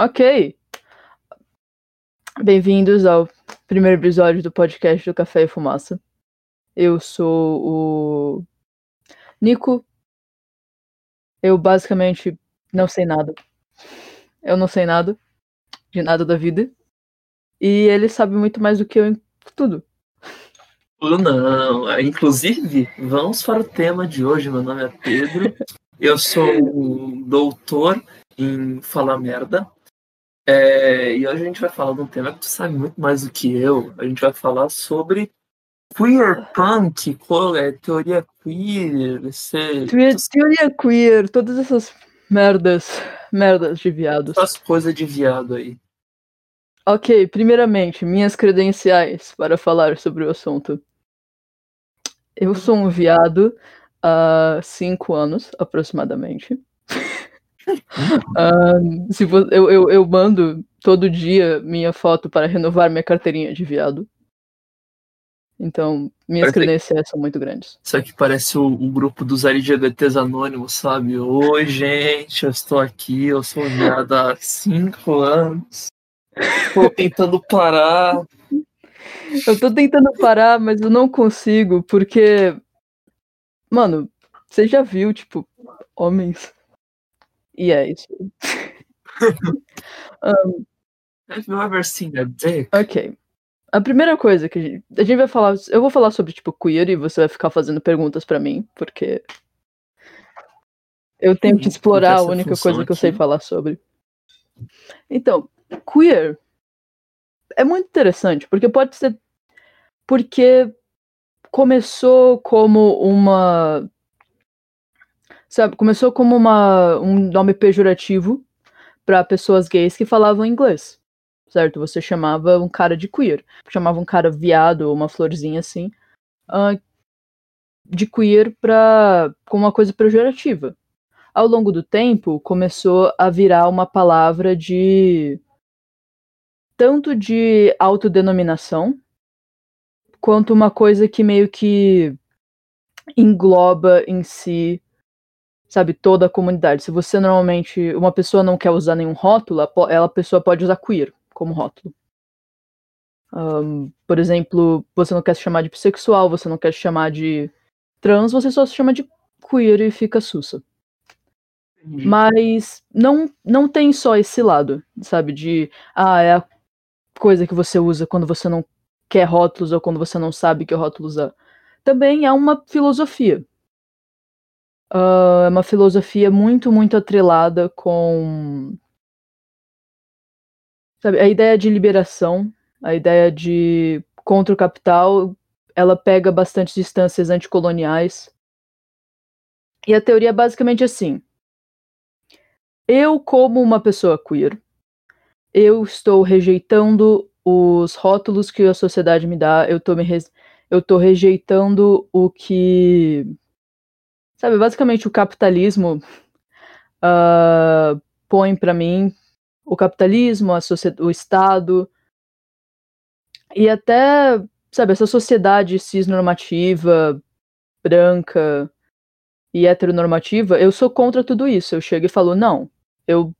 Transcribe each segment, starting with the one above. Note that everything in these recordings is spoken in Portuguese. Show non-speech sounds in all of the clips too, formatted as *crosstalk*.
Ok. Bem-vindos ao primeiro episódio do podcast do Café e Fumaça. Eu sou o Nico. Eu basicamente não sei nada. Eu não sei nada de nada da vida. E ele sabe muito mais do que eu em tudo. Não, inclusive, vamos para o tema de hoje. Meu nome é Pedro. Eu sou doutor em falar merda. É, e hoje a gente vai falar de um tema que tu sabe muito mais do que eu. A gente vai falar sobre queer punk, qual é teoria queer, esse... teoria queer, todas essas merdas, merdas de viados. Essas coisas de viado aí. Ok, primeiramente, minhas credenciais para falar sobre o assunto. Eu sou um viado há cinco anos, aproximadamente. *laughs* *laughs* Se for, eu, eu, eu mando todo dia minha foto para renovar minha carteirinha de viado. Então, minhas parece credenciais que... são muito grandes. Isso aqui parece o, o, grupo dos LGBTs anônimos, sabe? Oi, gente, eu estou aqui, eu sou viado há cinco anos. Estou tentando parar. Eu tô tentando parar, mas eu não consigo, porque. Mano, você já viu, tipo, homens e é isso. um, Have you ever seen a dick? Ok. A primeira coisa que a gente, a gente vai falar. Eu vou falar sobre, tipo, queer e você vai ficar fazendo perguntas para mim, porque. Eu tenho que explorar a única coisa que eu sei falar sobre. Então, queer é muito interessante, porque pode ser. Porque começou como uma Sabe, começou como uma, um nome pejorativo para pessoas gays que falavam inglês. Certo? Você chamava um cara de queer. Chamava um cara viado ou uma florzinha assim. Uh, de queer pra, com uma coisa pejorativa. Ao longo do tempo, começou a virar uma palavra de. tanto de autodenominação, quanto uma coisa que meio que engloba em si sabe, toda a comunidade. Se você normalmente, uma pessoa não quer usar nenhum rótulo, ela a pessoa pode usar queer como rótulo. Um, por exemplo, você não quer se chamar de bissexual, você não quer se chamar de trans, você só se chama de queer e fica sussa. Mas não, não tem só esse lado, sabe? De, ah, é a coisa que você usa quando você não quer rótulos ou quando você não sabe que rótulo usar. Também é uma filosofia uh, é uma filosofia muito, muito atrelada com sabe, a ideia de liberação, a ideia de contra o capital, ela pega bastante distâncias anticoloniais. E a teoria é basicamente assim: eu, como uma pessoa queer, eu estou rejeitando os rótulos que a sociedade me dá, eu estou me eu tô rejeitando o que Sabe, basicamente o capitalismo uh, põe para mim o capitalismo, a o Estado e até, sabe, essa sociedade cisnormativa, branca e heteronormativa, eu sou contra tudo isso. Eu chego e falo, não, eu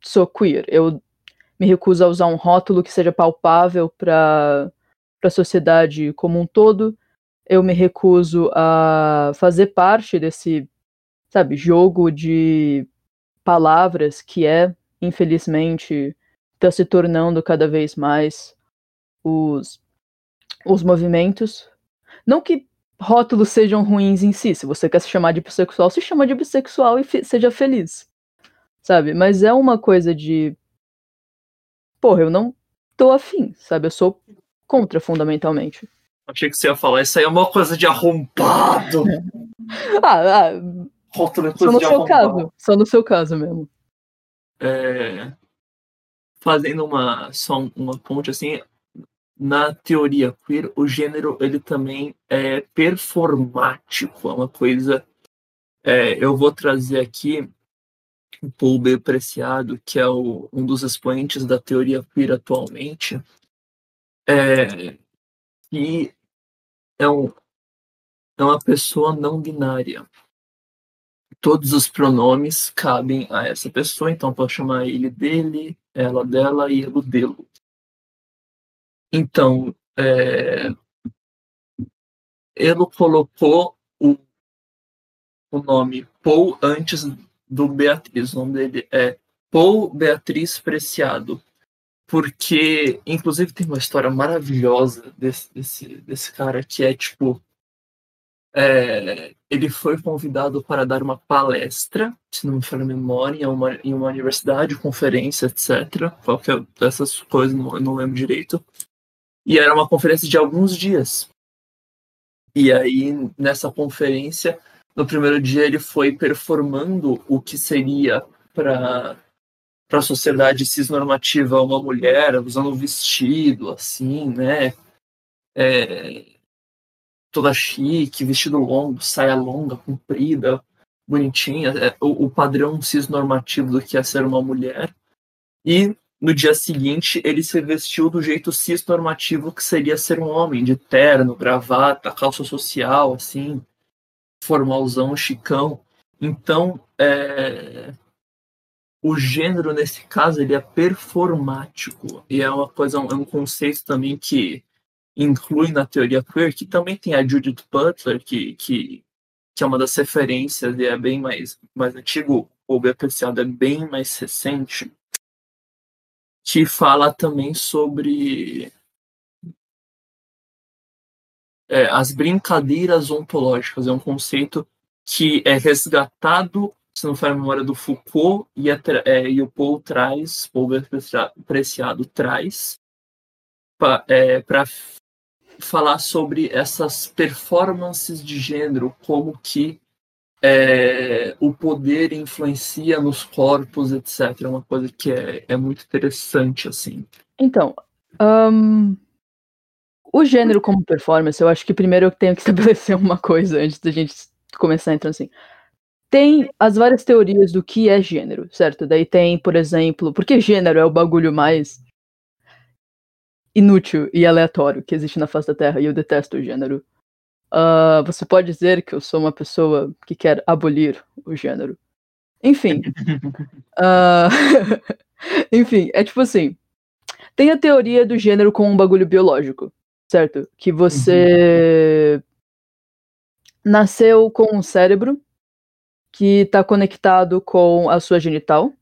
sou queer, eu me recuso a usar um rótulo que seja palpável para a sociedade como um todo eu me recuso a fazer parte desse, sabe, jogo de palavras que é, infelizmente, está se tornando cada vez mais os, os movimentos. Não que rótulos sejam ruins em si. Se você quer se chamar de bissexual, se chama de bissexual e seja feliz. Sabe? Mas é uma coisa de. Porra, eu não tô afim, sabe? Eu sou contra fundamentalmente. Achei que você ia falar, isso aí é uma coisa de arrombado. *laughs* ah, ah só no seu caso. Só no seu caso mesmo. É, fazendo uma só uma ponte assim, na teoria queer, o gênero ele também é performático, é uma coisa. É, eu vou trazer aqui o Paul B. Preciado, que é o, um dos expoentes da teoria queer atualmente. É, que é, um, é uma pessoa não binária. todos os pronomes cabem a essa pessoa, então posso chamar ele dele, ela dela e ele dele. Então, é, ele colocou o, o nome Paul antes do Beatriz. O nome dele é Paul Beatriz Preciado. Porque, inclusive, tem uma história maravilhosa desse, desse, desse cara que é tipo. É, ele foi convidado para dar uma palestra, se não me falha a memória, em uma, em uma universidade, conferência, etc. Qualquer dessas coisas, não, não lembro direito. E era uma conferência de alguns dias. E aí, nessa conferência, no primeiro dia, ele foi performando o que seria para para a sociedade cisnormativa uma mulher usando um vestido assim, né? É, toda chique, vestido longo, saia longa, comprida, bonitinha, é, o, o padrão cisnormativo do que é ser uma mulher. E no dia seguinte, ele se vestiu do jeito cisnormativo que seria ser um homem, de terno, gravata, calça social, assim, formalzão, chicão. Então, é... o gênero, nesse caso, ele é performático. E é uma coisa, é um conceito também que inclui na teoria queer, que também tem a Judith Butler, que, que, que é uma das referências e é bem mais, mais antigo, ou bem apreciado, é bem mais recente que fala também sobre é, as brincadeiras ontológicas. É um conceito que é resgatado, se não for a memória do Foucault, e, é, é, e o Paul traz, Paul Preciado traz, para é, falar sobre essas performances de gênero, como que é, o poder influencia nos corpos, etc. É uma coisa que é, é muito interessante, assim. Então, um, o gênero como performance, eu acho que primeiro eu tenho que *laughs* estabelecer uma coisa antes da gente começar então assim. Tem as várias teorias do que é gênero, certo? Daí tem, por exemplo, porque gênero é o bagulho mais inútil e aleatório que existe na face da Terra, e eu detesto o gênero. Uh, você pode dizer que eu sou uma pessoa que quer abolir o gênero. Enfim. uh, *laughs* *laughs* enfim, é tipo assim. Tem a teoria do gênero com um bagulho biológico, certo? Que você uhum. nasceu com um cérebro que está conectado com a sua genital.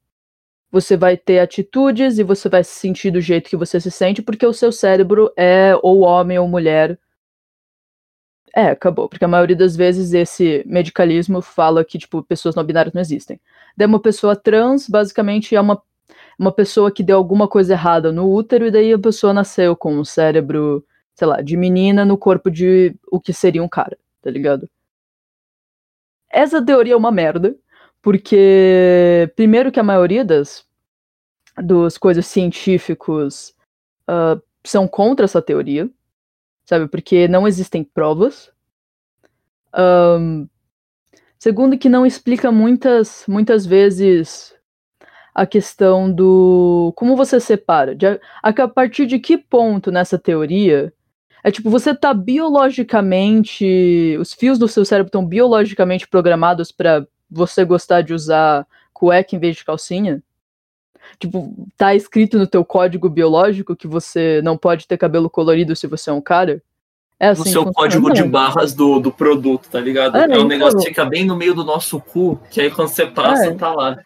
Você vai ter atitudes e você vai se sentir do jeito que você se sente, porque o seu cérebro é ou homem ou mulher é, acabou. Porque a maioria das vezes esse medicalismo fala que, tipo, pessoas não binárias não existem. Daí uma pessoa trans, basicamente, é uma, uma pessoa que deu alguma coisa errada no útero, e daí a pessoa nasceu com um cérebro, sei lá, de menina no corpo de o que seria um cara, tá ligado? Essa teoria é uma merda, porque, primeiro, que a maioria das dos coisas científicos uh, são contra essa teoria sabe? Porque não existem provas. Um, segundo, que não explica muitas, muitas vezes a questão do como você separa, de, a, a partir de que ponto nessa teoria é tipo você tá biologicamente, os fios do seu cérebro estão biologicamente programados para você gostar de usar cueca em vez de calcinha? Tipo, tá escrito no teu código biológico que você não pode ter cabelo colorido se você é um cara? É assim, no seu código de barras do, do produto, tá ligado? É, é um negócio que fica bem no meio do nosso cu, que aí quando você passa, é. tá lá.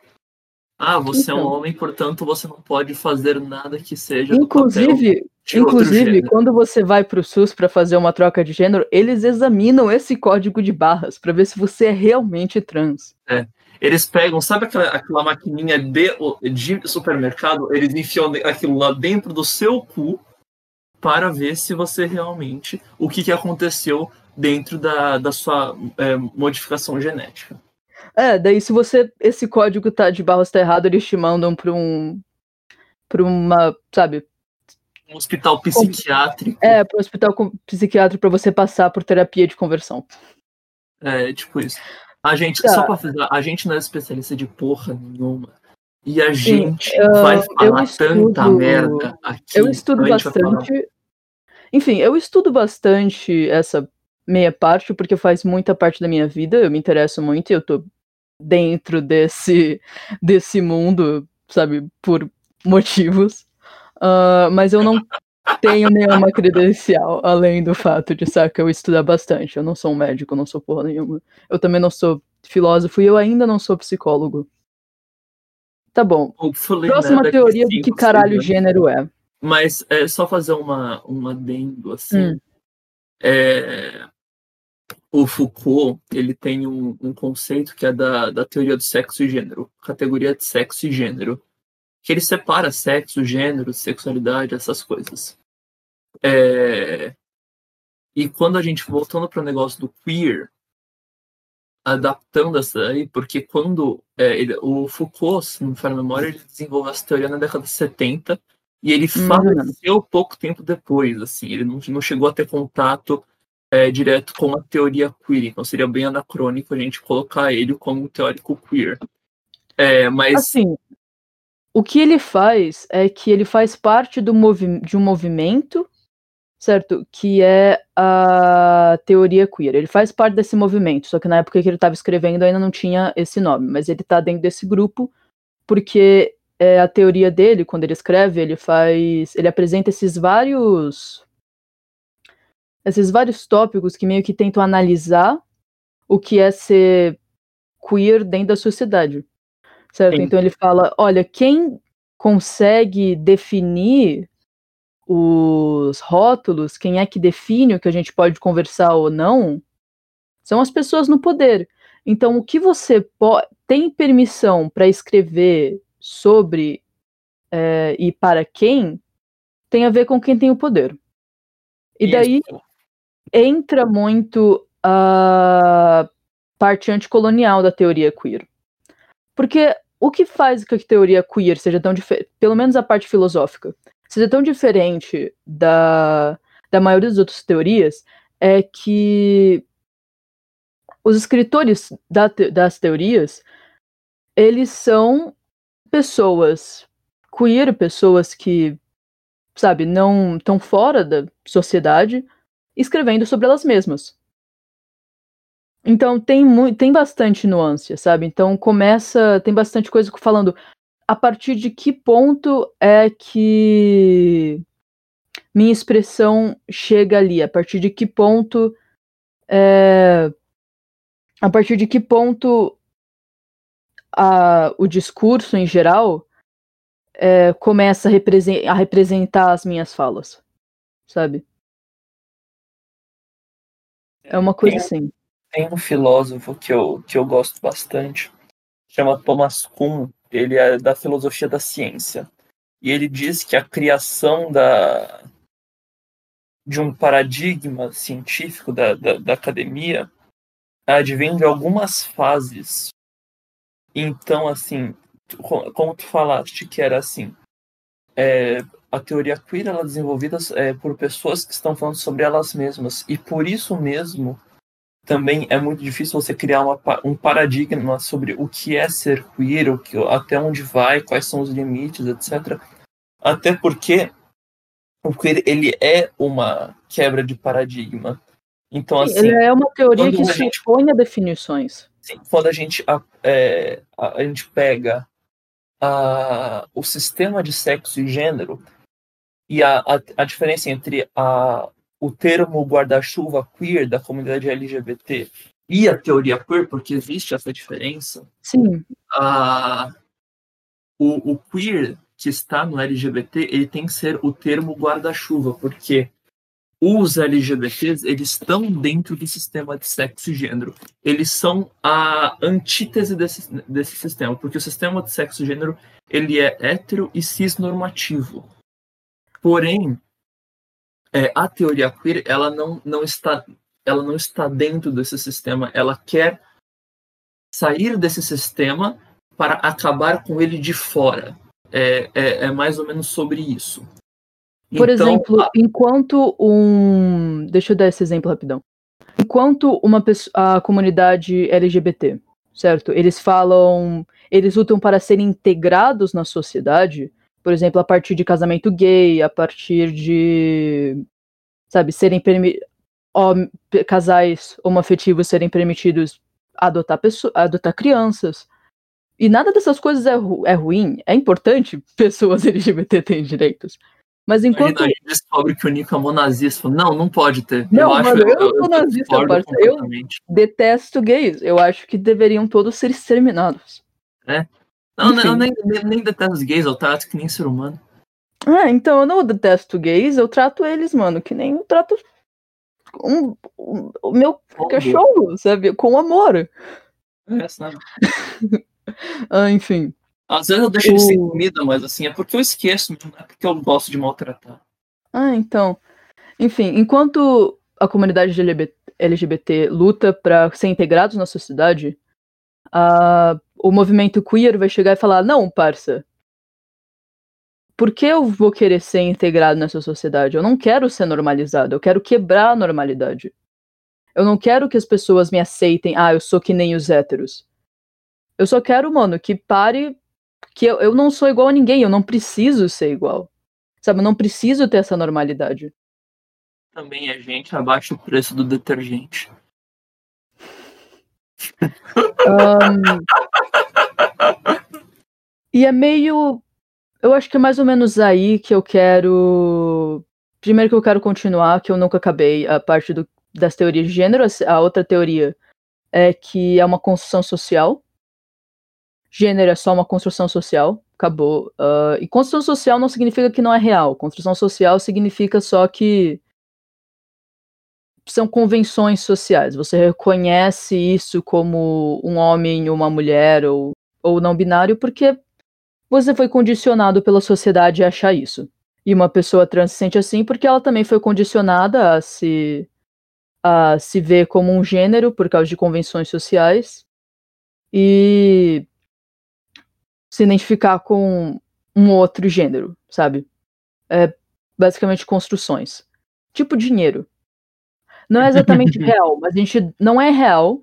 Ah, você então. é um então. homem, portanto você não pode fazer nada que seja. Inclusive, inclusive quando você vai pro SUS para fazer uma troca de gênero, eles examinam esse código de barras para ver se você é realmente trans. É. Eles pegam, sabe aquela, aquela maquininha de, de supermercado? Eles enfiam aquilo lá dentro do seu cu para ver se você realmente. o que, que aconteceu dentro da, da sua é, modificação genética. É, daí se você. Esse código tá de barras tá errado, eles te mandam para um. para uma. sabe? Um hospital psiquiátrico. É, para um hospital psiquiátrico para você passar por terapia de conversão. É, tipo isso. A gente, tá. só pra fazer, a gente não é especialista de porra nenhuma. E a gente Sim, vai falar estudo, tanta merda aqui. Eu estudo bastante. Enfim, eu estudo bastante essa meia parte, porque faz muita parte da minha vida, eu me interesso muito e eu tô dentro desse, desse mundo, sabe, por motivos. Uh, mas eu não tenho nenhuma credencial, além do fato de, saca, eu estudar bastante. Eu não sou um médico, eu não sou porra nenhuma. Eu também não sou filósofo e eu ainda não sou psicólogo. Tá bom. Próxima teoria do que caralho gênero é. Mas é só fazer uma, um adendo, assim. Hum. É, o Foucault, ele tem um, um, conceito que é da, da teoria do sexo e gênero, categoria de sexo e gênero, que ele separa sexo, gênero, sexualidade, essas coisas. É, e quando a gente, voltando para o negócio do queer, adaptando essa aí, porque quando é, ele, o Foucault, se não me falha a memória, ele desenvolveu essa teoria na década de 70 e ele uhum. faleceu pouco tempo depois, assim, ele não, não chegou a ter contato é, direto com a teoria queer, então seria bem anacrônico a gente colocar ele como um teórico queer. É, mas... Assim, o que ele faz é que ele faz parte do de um movimento certo? Que é a teoria queer. Ele faz parte desse movimento, só que na época que ele estava escrevendo ainda não tinha esse nome, mas ele está dentro desse grupo porque é a teoria dele, quando ele escreve, ele faz, ele apresenta esses vários esses vários tópicos que meio que tentam analisar o que é ser queer dentro da sociedade. Certo? Sim. Então ele fala, olha, quem consegue definir os rótulos, quem é que define o que a gente pode conversar ou não, são as pessoas no poder. Então, o que você tem permissão para escrever sobre é, e para quem tem a ver com quem tem o poder. E daí Isso. Entra muito a parte anticolonial da teoria queer. Porque o que faz que a teoria queer seja tão diferente, pelo menos a parte filosófica, seja tão diferente da, da maioria das outras teorias é que os escritores da, das teorias eles são pessoas queer, pessoas que, sabe, não estão fora da sociedade, escrevendo sobre elas mesmas. Então tem, tem bastante nuance, sabe? Então começa, tem bastante coisa falando, a partir de que ponto é que minha expressão chega ali? A partir de que ponto é, a partir de que ponto a, o discurso em geral é, começa a, a, representar as minhas falas, sabe? É uma coisa tem, assim. Tem um filósofo que eu, que eu gosto bastante, chama Thomas Kuhn, ele é da filosofia da ciência. E ele diz que a criação da, de um paradigma científico da, da, da academia advém de algumas fases. Então, assim, como tu falaste que era assim, é, a teoria queer ela é desenvolvida é, por pessoas que estão falando sobre elas mesmas e por isso mesmo também é muito difícil você criar uma, um paradigma sobre o que é ser queer, o que, até onde vai, quais são os limites, etc. Até porque o queer ele é uma quebra de paradigma. Então, sim, assim, ele é uma teoria que se opõe a definições. Sim, quando a gente, a, é, a, a, gente pega a, o sistema de sexo e gênero e a, a, a diferença entre a, o termo guarda-chuva queer da comunidade LGBT e a teoria queer, porque existe essa diferença. Sim. Ah, o, o queer que está no LGBT, ele tem que ser o termo guarda-chuva, porque os LGBTs, eles estão dentro do sistema de sexo e gênero. Eles são a antítese desse, desse sistema, porque o sistema de sexo e gênero, ele é hétero e cisnormativo. Porém, é, a teoria queer ela não, não está ela não está dentro desse sistema, ela quer sair desse sistema para acabar com ele de fora. É, é, é mais ou menos sobre isso. Por então, exemplo, a... enquanto um. Deixa eu dar esse exemplo rapidão. Enquanto uma pessoa, a comunidade LGBT, certo? Eles falam. Eles lutam para serem integrados na sociedade, por exemplo, a partir de casamento gay, a partir de, sabe, serem permi casais homoafetivos serem permitidos adotar, pessoa, adotar crianças. E nada dessas coisas é, ru é ruim. É importante *laughs* pessoas LGBT terem direitos. Mas enquanto. A gente descobre que o Nico é monazista. Não, não pode ter. Não, eu mano, acho, eu, eu não sou nazista. Eu detesto gays. Eu acho que deveriam todos ser exterminados. É. Não, não eu nem, nem, nem detesto gays, eu trato que nem ser humano. Ah, então eu não detesto gays, eu trato eles, mano, que nem eu trato um, um, o meu cachorro, sabe? Com amor. É, sabe? *laughs* ah, enfim. Às vezes eu deixo o... ele sem comida, mas assim, é porque eu esqueço, não é porque eu gosto de maltratar. Ah, então. Enfim, enquanto a comunidade LGBT, LGBT luta para ser integrados na sociedade, uh, o movimento queer vai chegar e falar: não, parça. Por que eu vou querer ser integrado nessa sociedade? Eu não quero ser normalizado, eu quero quebrar a normalidade. Eu não quero que as pessoas me aceitem, ah, eu sou que nem os héteros. Eu só quero, mano, que pare. Que eu, eu não sou igual a ninguém, eu não preciso ser igual. Sabe, eu não preciso ter essa normalidade. Também é gente abaixo do preço do detergente. um, e é meio. Eu acho que é mais ou menos aí que eu quero. Primeiro que eu quero continuar, que eu nunca acabei, a parte do, das teorias de gênero. A outra teoria é que é uma construção social. Gênero é só uma construção social. Acabou. Uh, e construção social não significa que não é real. Construção social significa só que são convenções sociais. Você reconhece isso como um homem, uma mulher ou, ou não binário porque você foi condicionado pela sociedade a achar isso. E uma pessoa trans se sente assim porque ela também foi condicionada a se a se ver como um gênero por causa de convenções sociais e se identificar com um outro gênero, sabe? É basicamente construções. Tipo dinheiro. Não é exatamente *laughs* real, mas a gente não é real,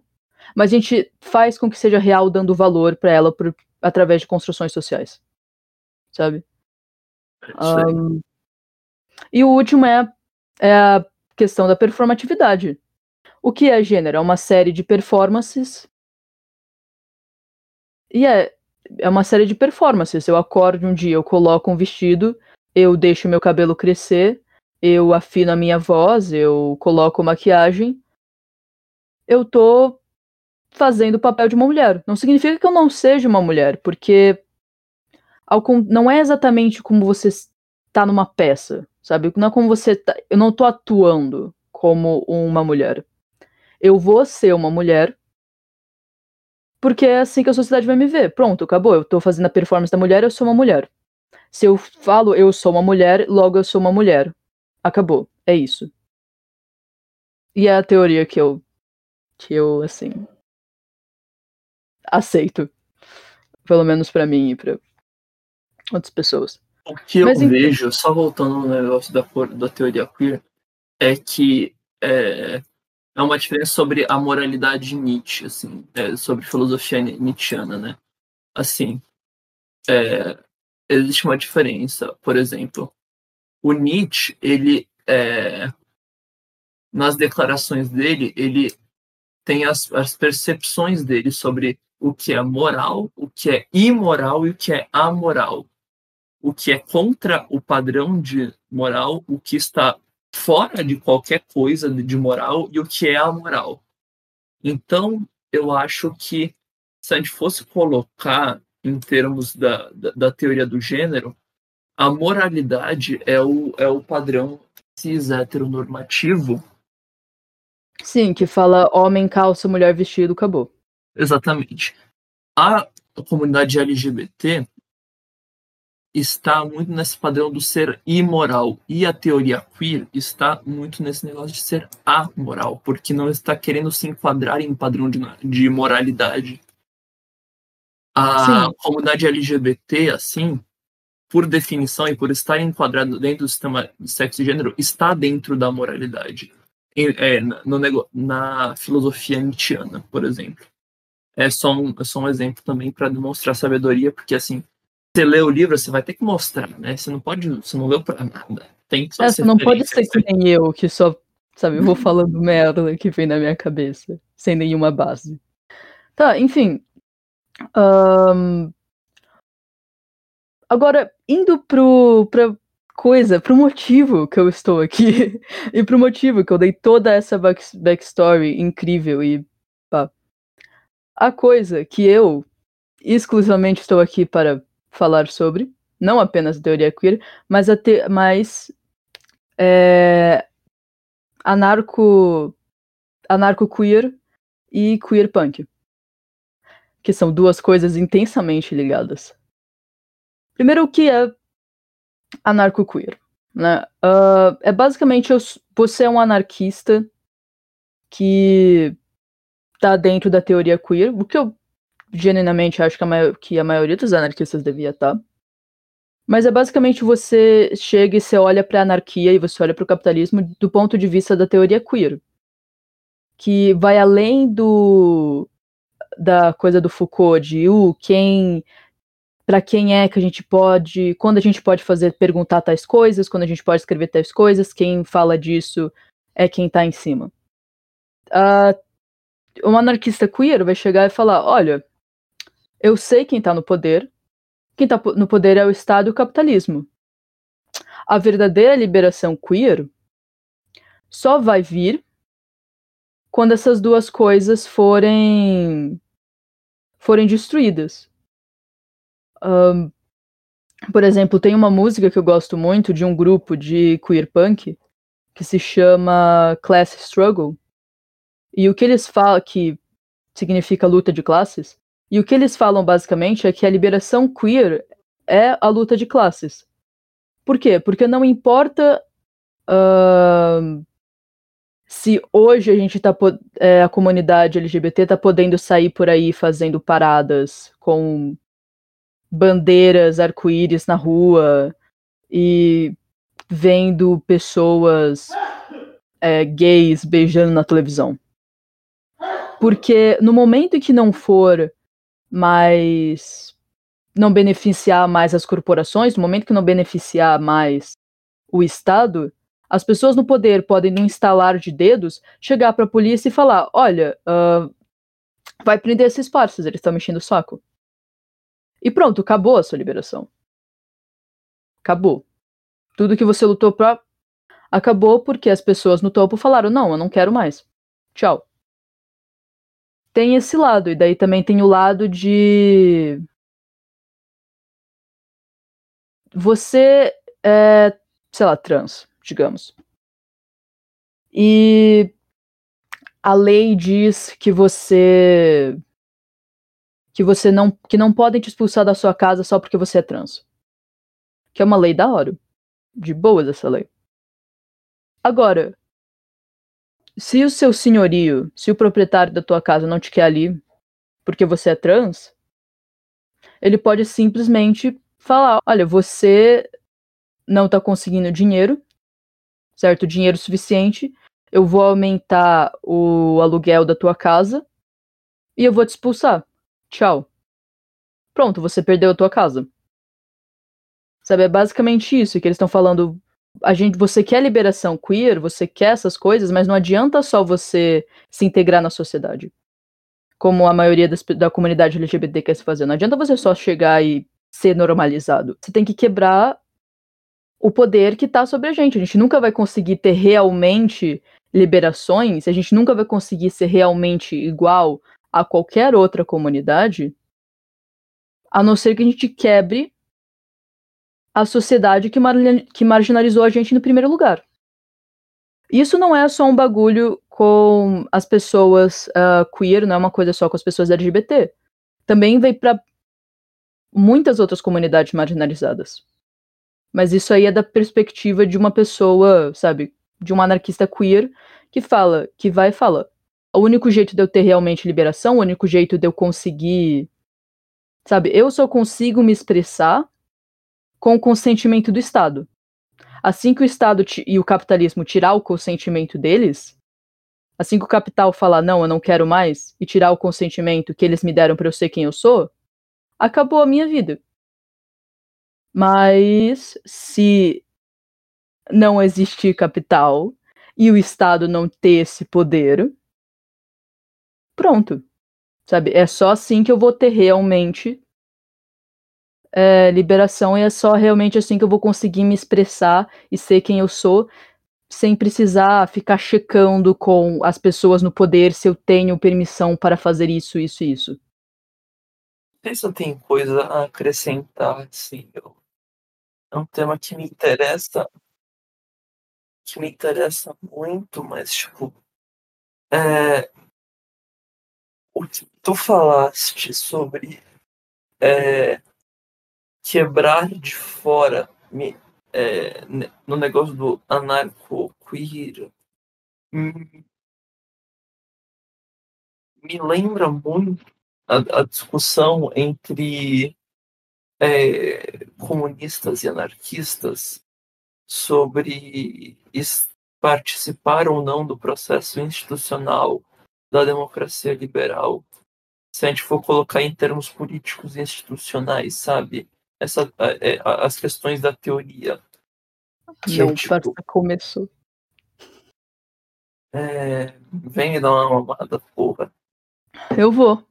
mas a gente faz com que seja real dando valor para ela por, através de construções sociais. Sabe? Um, e o último é, é a questão da performatividade. O que é gênero? É uma série de performances. E é, é uma série de performances. Eu acordo um dia, eu coloco um vestido, eu deixo meu cabelo crescer, eu afino a minha voz, eu coloco maquiagem, eu tô fazendo o papel de uma mulher. Não significa que eu não seja uma mulher, porque não é exatamente como você está numa peça, sabe? Não é como você tá, eu não tô atuando como uma mulher. Eu vou ser uma mulher porque é assim que a sociedade vai me ver. Pronto, acabou. Eu tô fazendo a performance da mulher, eu sou uma mulher. Se eu falo eu sou uma mulher, logo eu sou uma mulher acabou. É isso. E é a teoria que eu. que eu, assim. aceito. Pelo menos para mim e pra outras pessoas. O que eu Mas, vejo, só voltando no negócio da, da teoria queer, é que é, é uma diferença sobre a moralidade de Nietzsche, assim, é, sobre filosofia nietzschiana, né? Assim, é, existe uma diferença, por exemplo, o Nietzsche, ele é, nas declarações dele, ele tem as, as percepções dele sobre o que é moral, o que é imoral e o que é amoral. O que é contra o padrão de moral, o que está fora de qualquer coisa de moral e o que é amoral. Então, eu acho que se a gente fosse colocar em termos da, da, da teoria do gênero, a moralidade é o, é o padrão cis heteronormativo. Sim, que fala homem calça, mulher vestido, acabou. Exatamente. A comunidade LGBT está muito nesse padrão do ser imoral. E a teoria queer está muito nesse negócio de ser amoral, porque não está querendo se enquadrar em padrão de, de moralidade. A Sim. comunidade LGBT, assim, por definição e por estar enquadrado dentro do sistema de sexo e gênero, está dentro da moralidade. É, no, na filosofia nietzschiana, por exemplo. É só um, é só um exemplo também para demonstrar sabedoria, porque assim, você lê o livro, você vai ter que mostrar, né? Você não pode, você não leu para nada. Tem que é, você não pode ser que nem eu, que só, sabe, eu vou falando merda que vem na minha cabeça, sem nenhuma base. Tá, enfim. Um... Agora, indo pro, pra coisa, pro motivo que eu estou aqui, *laughs* e pro motivo que eu dei toda essa back backstory incrível e pá. A coisa que eu exclusivamente estou aqui para falar sobre, não apenas teoria queer, mas, a te mas é, anarco, anarco queer e queer punk, que são duas coisas intensamente ligadas. Primeiro, o que é anarco queer? Né? Uh, é basicamente você é um anarquista que está dentro da teoria queer, o que eu genuinamente acho que a, que a maioria dos anarquistas devia estar. Tá. Mas é basicamente você chega e você olha para a anarquia e você olha para o capitalismo do ponto de vista da teoria queer, que vai além do da coisa do Foucault de uh, quem para quem é que a gente pode, quando a gente pode fazer perguntar tais coisas, quando a gente pode escrever tais coisas, quem fala disso é quem está em cima. Uh, um anarquista queer vai chegar e falar: olha, eu sei quem está no poder, quem está no poder é o Estado e o capitalismo. A verdadeira liberação queer só vai vir quando essas duas coisas forem forem destruídas. Um, por exemplo, tem uma música que eu gosto muito de um grupo de queer punk que se chama Class Struggle. E o que eles falam, que significa luta de classes, e o que eles falam basicamente é que a liberação queer é a luta de classes. Por quê? Porque não importa uh, se hoje a gente tá é, a comunidade LGBT tá podendo sair por aí fazendo paradas com bandeiras arco-íris na rua e vendo pessoas é, gays beijando na televisão. Porque no momento em que não for mais não beneficiar mais as corporações, no momento que não beneficiar mais o Estado, as pessoas no poder podem, num instalar de dedos, chegar para a polícia e falar: olha, uh, vai prender esses parceiros, eles estão mexendo o saco. E pronto, acabou a sua liberação. Acabou. Tudo que você lutou pra. Acabou porque as pessoas no topo falaram: não, eu não quero mais. Tchau tem esse lado, e daí também tem o lado de. Você é, sei lá, trans, digamos. E a lei diz que você que você não que não podem te expulsar da sua casa só porque você é trans. Que é uma lei da hora. De boas essa lei. Agora, se o seu senhorio, se o proprietário da tua casa não te quer ali porque você é trans, ele pode simplesmente falar: olha, você não tá conseguindo dinheiro, certo? Dinheiro suficiente, eu vou aumentar o aluguel da tua casa e eu vou te expulsar. Tchau. Pronto, você perdeu a tua casa. Sabe, é basicamente isso que eles estão falando a gente, você quer liberação queer, você quer essas coisas, mas não adianta só você se integrar na sociedade. Como a maioria das, da comunidade LGBT quer se fazer. Não adianta você só chegar e ser normalizado. Você tem que quebrar o poder que está sobre a gente. A gente nunca vai conseguir ter realmente liberações, a gente nunca vai conseguir ser realmente igual a qualquer outra comunidade, a não ser que a gente quebre a sociedade que, mar que marginalizou a gente no primeiro lugar. Isso não é só um bagulho com as pessoas uh, queer, não é uma coisa só com as pessoas LGBT. Também veio para muitas outras comunidades marginalizadas. Mas isso aí é da perspectiva de uma pessoa, sabe, de um anarquista queer que fala, que vai e fala: o único jeito de eu ter realmente liberação, o único jeito de eu conseguir, sabe, eu só consigo me expressar com o consentimento do Estado. Assim que o Estado e o capitalismo tirar o consentimento deles, assim que o capital falar não, eu não quero mais, e tirar o consentimento que eles me deram para eu ser quem eu sou, acabou a minha vida. Mas se não existir capital e o Estado não ter esse poder, pronto. Sabe? É só assim que eu vou ter realmente é, liberação e é só realmente assim que eu vou conseguir me expressar e ser quem eu sou, sem precisar ficar checando com as pessoas no poder se eu tenho permissão para fazer isso, isso e isso. Sei tem coisa a acrescentar. Eu... É um tema que me interessa. Que me interessa muito, mas, tipo. É... O que tu falaste sobre é, quebrar de fora me, é, no negócio do anarco-queer me lembra muito a, a discussão entre é, comunistas e anarquistas sobre participar ou não do processo institucional da democracia liberal, se a gente for colocar em termos políticos e institucionais, sabe? Essa, é, as questões da teoria. Que Não, é, tipo, começou. É, vem me dar uma mamada, porra. Eu vou.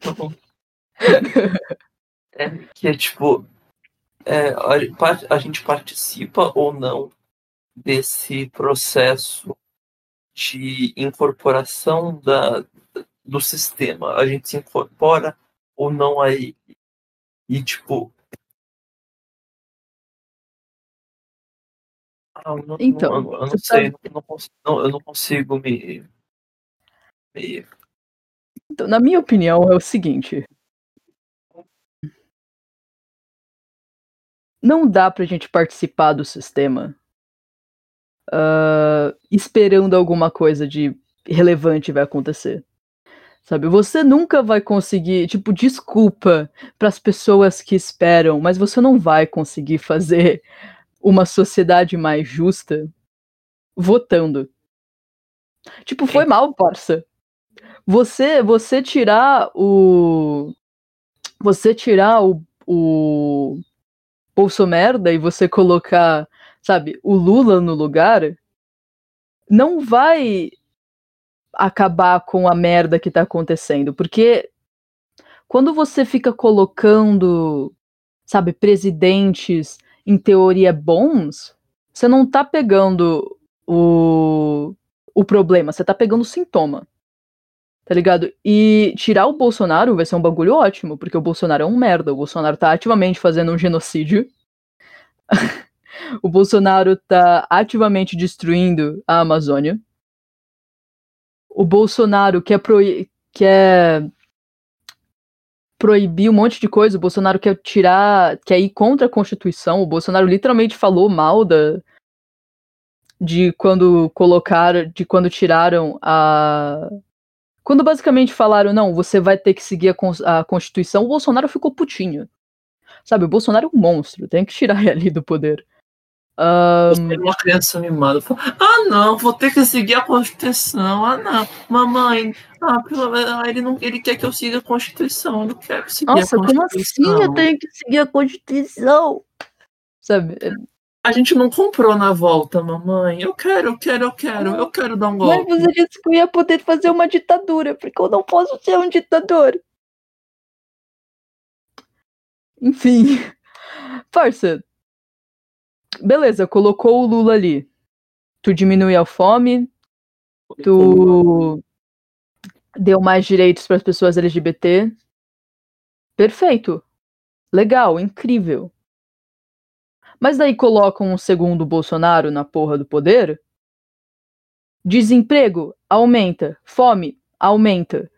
*laughs* é que é tipo. É, a, a gente participa ou não desse processo de incorporação da, do sistema. A gente se incorpora ou não a ele. E tipo. Ah, não, então, não, eu não sei, tá... não, não, eu não consigo me. me... Então, na minha opinião, é o seguinte. Não dá pra gente participar do sistema uh, esperando alguma coisa de relevante vai acontecer. Sabe, você nunca vai conseguir, tipo, desculpa para as pessoas que esperam, mas você não vai conseguir fazer uma sociedade mais justa votando. Tipo, foi mal, parça. Você, você tirar o você tirar o, o Bolsonaro e você colocar, sabe, o Lula no lugar, não vai acabar com a merda que tá acontecendo. Porque quando você fica colocando, sabe, presidentes em teoria bons, você não tá pegando o, o problema, você tá pegando o sintoma. Tá ligado? E tirar o Bolsonaro vai ser um bagulho ótimo, porque o Bolsonaro é um merda. O Bolsonaro tá ativamente fazendo um genocídio. *laughs* o Bolsonaro tá ativamente destruindo a Amazônia o Bolsonaro quer, proib quer proibir um monte de coisa, o Bolsonaro quer tirar, quer ir contra a Constituição, o Bolsonaro literalmente falou mal da de quando colocaram, de quando tiraram a quando basicamente falaram, não, você vai ter que seguir a, a Constituição, o Bolsonaro ficou putinho. Sabe, o Bolsonaro é um monstro, tem que tirar *laughs* ele do poder. Um... uma criança mimada. Ah, não, vou ter que seguir a Constituição. Ah, não, mamãe. Ah, ele, não, ele quer que eu siga a Constituição. Eu não quero seguir Nossa, a Constituição. como assim eu tenho que seguir a Constituição? Sabe? É a gente não comprou na volta, mamãe. Eu quero, eu quero, eu quero, eu quero dar um golpe. Mas você disse que eu ia poder fazer uma ditadura, porque eu não posso ser um ditador. Enfim. *laughs* Parça, beleza, colocou o Lula ali. Tu diminuiu a fome, tu deu mais direitos para as pessoas LGBT. Perfeito. Legal, incrível. Mas daí colocam um segundo Bolsonaro na porra do poder? Desemprego aumenta, fome aumenta.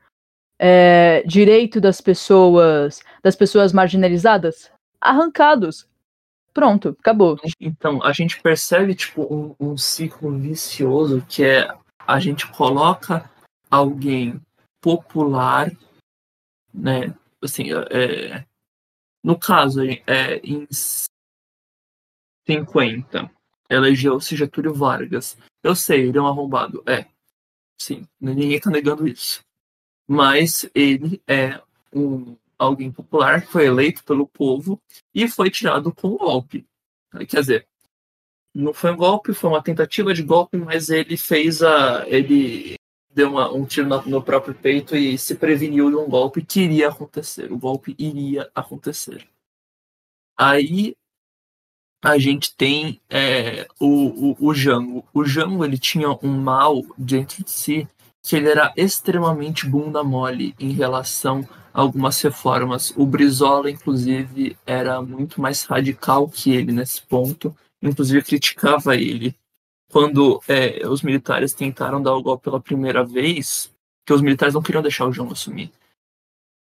É, direito das pessoas, das pessoas marginalizadas arrancados. Pronto, acabou. Então, a gente percebe, tipo, um, um ciclo vicioso que é a gente coloca alguém popular, né? Assim, é, no caso, é, em 50, elegeu-se Getúlio Vargas. Eu sei, ele é um arrombado. É. Sim, ninguém tá negando isso. Mas ele é um alguém popular que foi eleito pelo povo e foi tirado com um golpe. Quer dizer, não foi um golpe, foi uma tentativa de golpe, mas ele fez a. ele deu uma, um tiro no, no, próprio peito e se preveniu de um golpe que iria acontecer. O golpe iria acontecer. Aí a gente tem é, o, o, o Jango. O Jango ele tinha um mal dentro de si que ele era extremamente bunda mole em relação a algumas reformas. O Brizola, inclusive, era muito mais radical que ele nesse ponto, inclusive criticava ele. Quando é, os militares tentaram dar o golpe pela primeira vez, que os militares não queriam deixar o João assumir.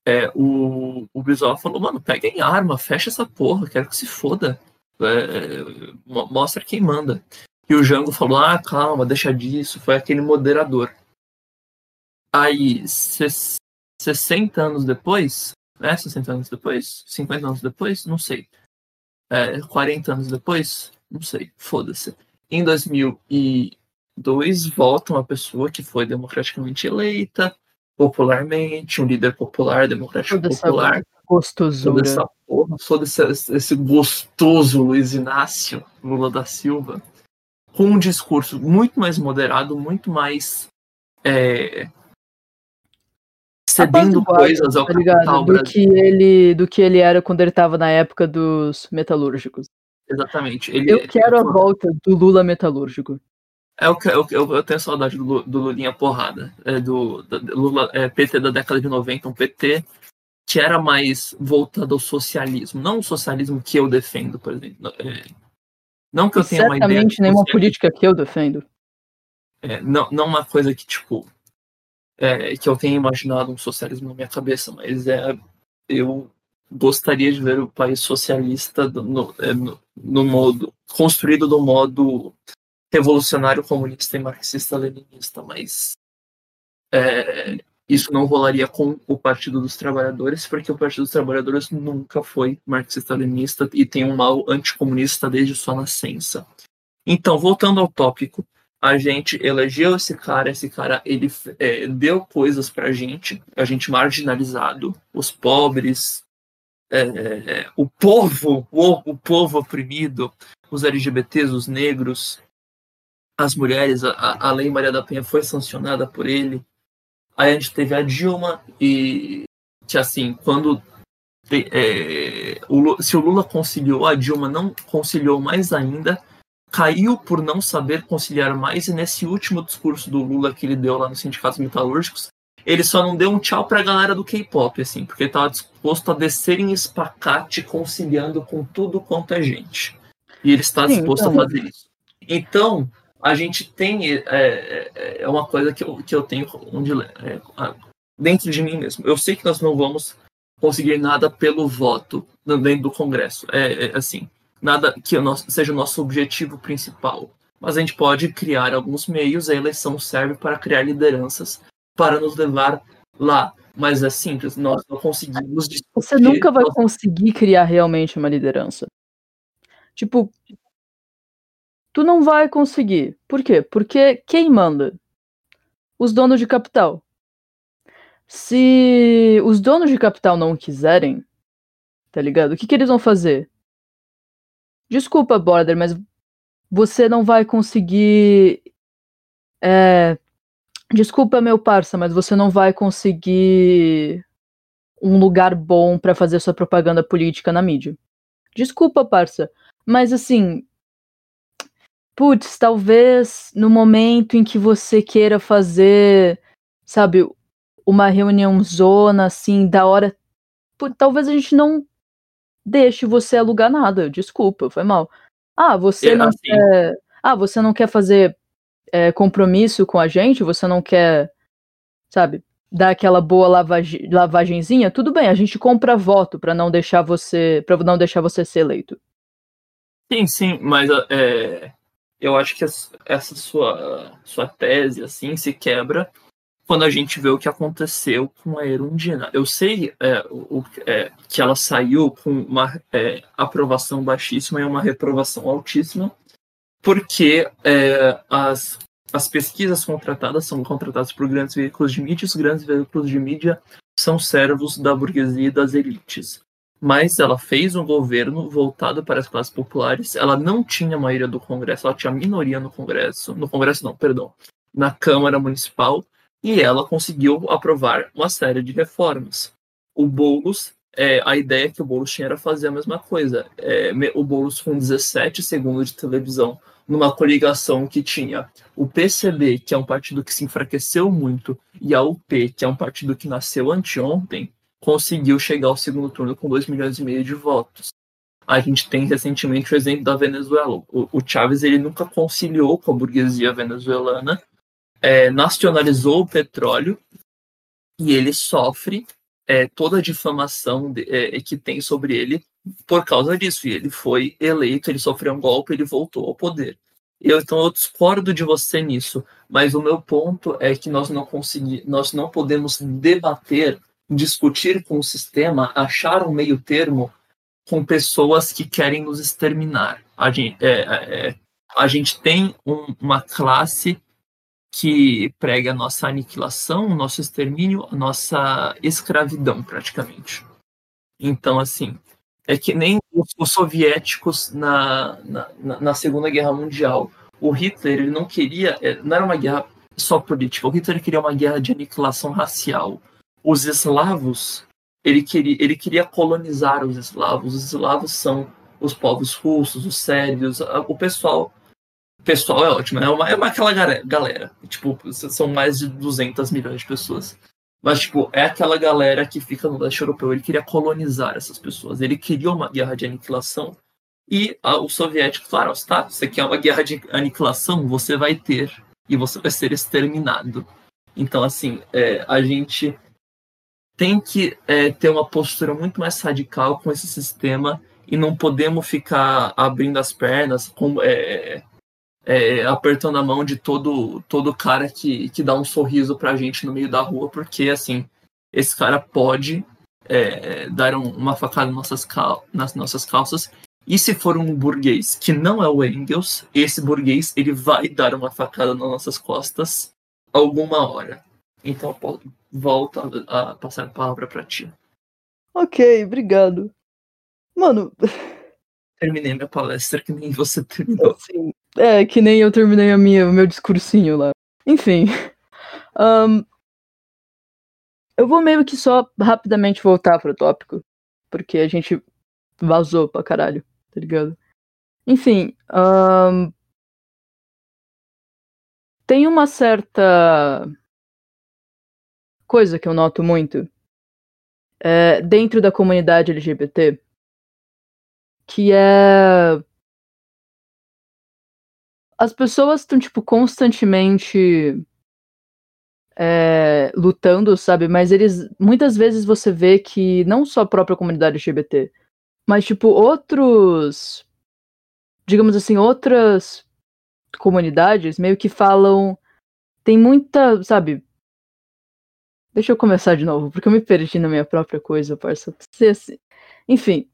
É, o, o Brizola falou, mano, peguem arma, fecha essa porra, quero que se foda. É, mostra quem manda. E o Jango falou, ah, calma, deixa disso, foi aquele moderador. Aí, 60 anos depois, né? 60 anos depois? 50 anos depois? Não sei. É, 40 anos depois? Não sei. Foda-se. Em 2002, volta uma pessoa que foi democraticamente eleita, popularmente, um líder popular, democrático Toda popular. Gostosura. Toda essa porra, todo esse, esse gostoso Luiz Inácio Lula da Silva, com um discurso muito mais moderado, muito mais é, cedendo coisas ao tá capital do que ele do que ele era quando ele estava na época dos metalúrgicos. Exatamente. Ele, eu quero a volta do Lula metalúrgico. É o que eu, eu, eu, tenho saudade do, do Lulinha porrada, é do, do Lula é, PT da década de 90, um PT que era mais voltado ao socialismo, não o socialismo que eu defendo, por exemplo. É, não que eu tenha uma ideia. Certamente nenhuma política que eu defendo. É, não, não uma coisa que, tipo, é, que eu tenha imaginado um socialismo na minha cabeça, mas é, eu gostaria de ver o país socialista no, é, no, no modo construído do modo revolucionário comunista e marxista-leninista, mas é, isso não rolaria com o Partido dos Trabalhadores, porque o Partido dos Trabalhadores nunca foi marxista-leninista e tem um mal anticomunista desde sua nascença. Então, voltando ao tópico, a gente elegeu esse cara, esse cara ele é, deu coisas pra gente, a gente marginalizado, os pobres, é, é, o povo, o, o, povo oprimido, os LGBTs, os negros, as mulheres, a, a Lei Maria da Penha foi sancionada por ele. Aí a gente teve a Dilma e que assim, quando é, o, se o Lula conciliou, a Dilma não conciliou mais ainda caiu por não saber conciliar mais e nesse último discurso do Lula que ele deu lá nos sindicatos metalúrgicos, ele só não deu um tchau pra galera do K-pop, assim, porque ele tava disposto a descer em espacate conciliando com tudo quanto é gente. E ele está Sim, disposto então... a fazer isso. Então, a gente tem. É, é, é uma coisa que eu, que eu tenho onde, é, dentro de mim mesmo. Eu sei que nós não vamos conseguir nada pelo voto dentro do Congresso. É, é assim nada que o nosso, seja o nosso objetivo principal. Mas a gente pode criar alguns meios, a eleição serve para criar lideranças para nos levar lá. Mas é simples, nós não conseguimos. Você nunca vai nós... conseguir criar realmente uma liderança. Tipo, tu não vai conseguir. Por quê? Porque quem manda? Os donos de capital. Se os donos de capital não quiserem, tá ligado? O que, que eles vão fazer? Desculpa, Border, mas você não vai conseguir. É, desculpa, meu parça, mas você não vai conseguir um lugar bom para fazer sua propaganda política na mídia. Desculpa, parça, mas assim. Putz, talvez no momento em que você queira fazer, sabe, uma reunião zona, assim, da hora. Talvez a gente não deixe você alugar nada. Desculpa, foi mal. Ah, você é, não assim. quer. Ah, você não quer fazer é, compromisso com a gente? Você não quer, sabe, dar aquela boa lavagem, lavagenzinha? Tudo bem, a gente compra voto para não deixar você, para não deixar você ser eleito. Sim, sim, mas é, eu acho que essa sua sua tese assim se quebra quando a gente vê o que aconteceu com a Erundina. Eu sei é, o, é, que ela saiu com uma é, aprovação baixíssima e uma reprovação altíssima, porque é, as, as pesquisas contratadas são contratadas por grandes veículos de mídia, os grandes veículos de mídia são servos da burguesia e das elites. Mas ela fez um governo voltado para as classes populares. Ela não tinha maioria do Congresso, ela tinha minoria no Congresso. No Congresso, não, perdão. Na Câmara Municipal e ela conseguiu aprovar uma série de reformas. O Boulos, é, a ideia que o Boulos tinha era fazer a mesma coisa. É, o Boulos com 17 segundos de televisão, numa coligação que tinha o PCB, que é um partido que se enfraqueceu muito, e a UP, que é um partido que nasceu anteontem, conseguiu chegar ao segundo turno com 2 milhões e meio de votos. A gente tem recentemente o exemplo da Venezuela. O, o Chávez ele nunca conciliou com a burguesia venezuelana, é, nacionalizou o petróleo e ele sofre é, toda a difamação de, é, que tem sobre ele por causa disso. E ele foi eleito, ele sofreu um golpe, ele voltou ao poder. Eu, então eu discordo de você nisso, mas o meu ponto é que nós não conseguimos, nós não podemos debater, discutir com o sistema, achar um meio termo com pessoas que querem nos exterminar. A gente, é, é, é a gente tem um, uma classe que prega a nossa aniquilação, o nosso extermínio, a nossa escravidão, praticamente. Então, assim, é que nem os, os soviéticos na, na, na, Segunda Guerra Mundial. O Hitler ele não queria, é, não era uma guerra só política, o Hitler queria uma guerra de aniquilação racial. Os eslavos, ele queria, ele queria colonizar os eslavos. Os eslavos são os povos russos, os sérvios, o pessoal pessoal é ótimo, é uma, é uma aquela galera. Tipo, são mais de 200 milhões de pessoas. Mas, tipo, é aquela galera que fica no leste europeu. Ele queria colonizar essas pessoas. Ele queria uma guerra de aniquilação. E a, o soviético claro, tá, você quer uma guerra de aniquilação? Você vai ter. E você vai ser exterminado. Então, assim, é, a gente tem que é, ter uma postura muito mais radical com esse sistema e não podemos ficar abrindo as pernas, com, é, é, apertando a mão de todo todo cara que, que dá um sorriso pra gente no meio da rua, porque assim, esse cara pode é, dar um, uma facada nas nossas, cal nas nossas calças. E se for um burguês que não é o Engels, esse burguês ele vai dar uma facada nas nossas costas alguma hora. Então volta a passar a palavra para ti. Ok, obrigado. Mano. *laughs* Terminei minha palestra que nem você terminou. Sim, é, que nem eu terminei a minha, o meu discursinho lá. Enfim. *laughs* Um, eu vou meio que só rapidamente voltar pro tópico. Porque a gente vazou pra caralho, tá ligado? Enfim. Um, tem uma certa coisa que eu noto muito é, dentro da comunidade LGBT que é as pessoas estão, tipo, constantemente é, lutando, sabe? Mas eles. Muitas vezes você vê que não só a própria comunidade LGBT, mas, tipo, outros. Digamos assim, outras comunidades meio que falam. Tem muita, sabe? Deixa eu começar de novo, porque eu me perdi na minha própria coisa, parça. Assim. Enfim,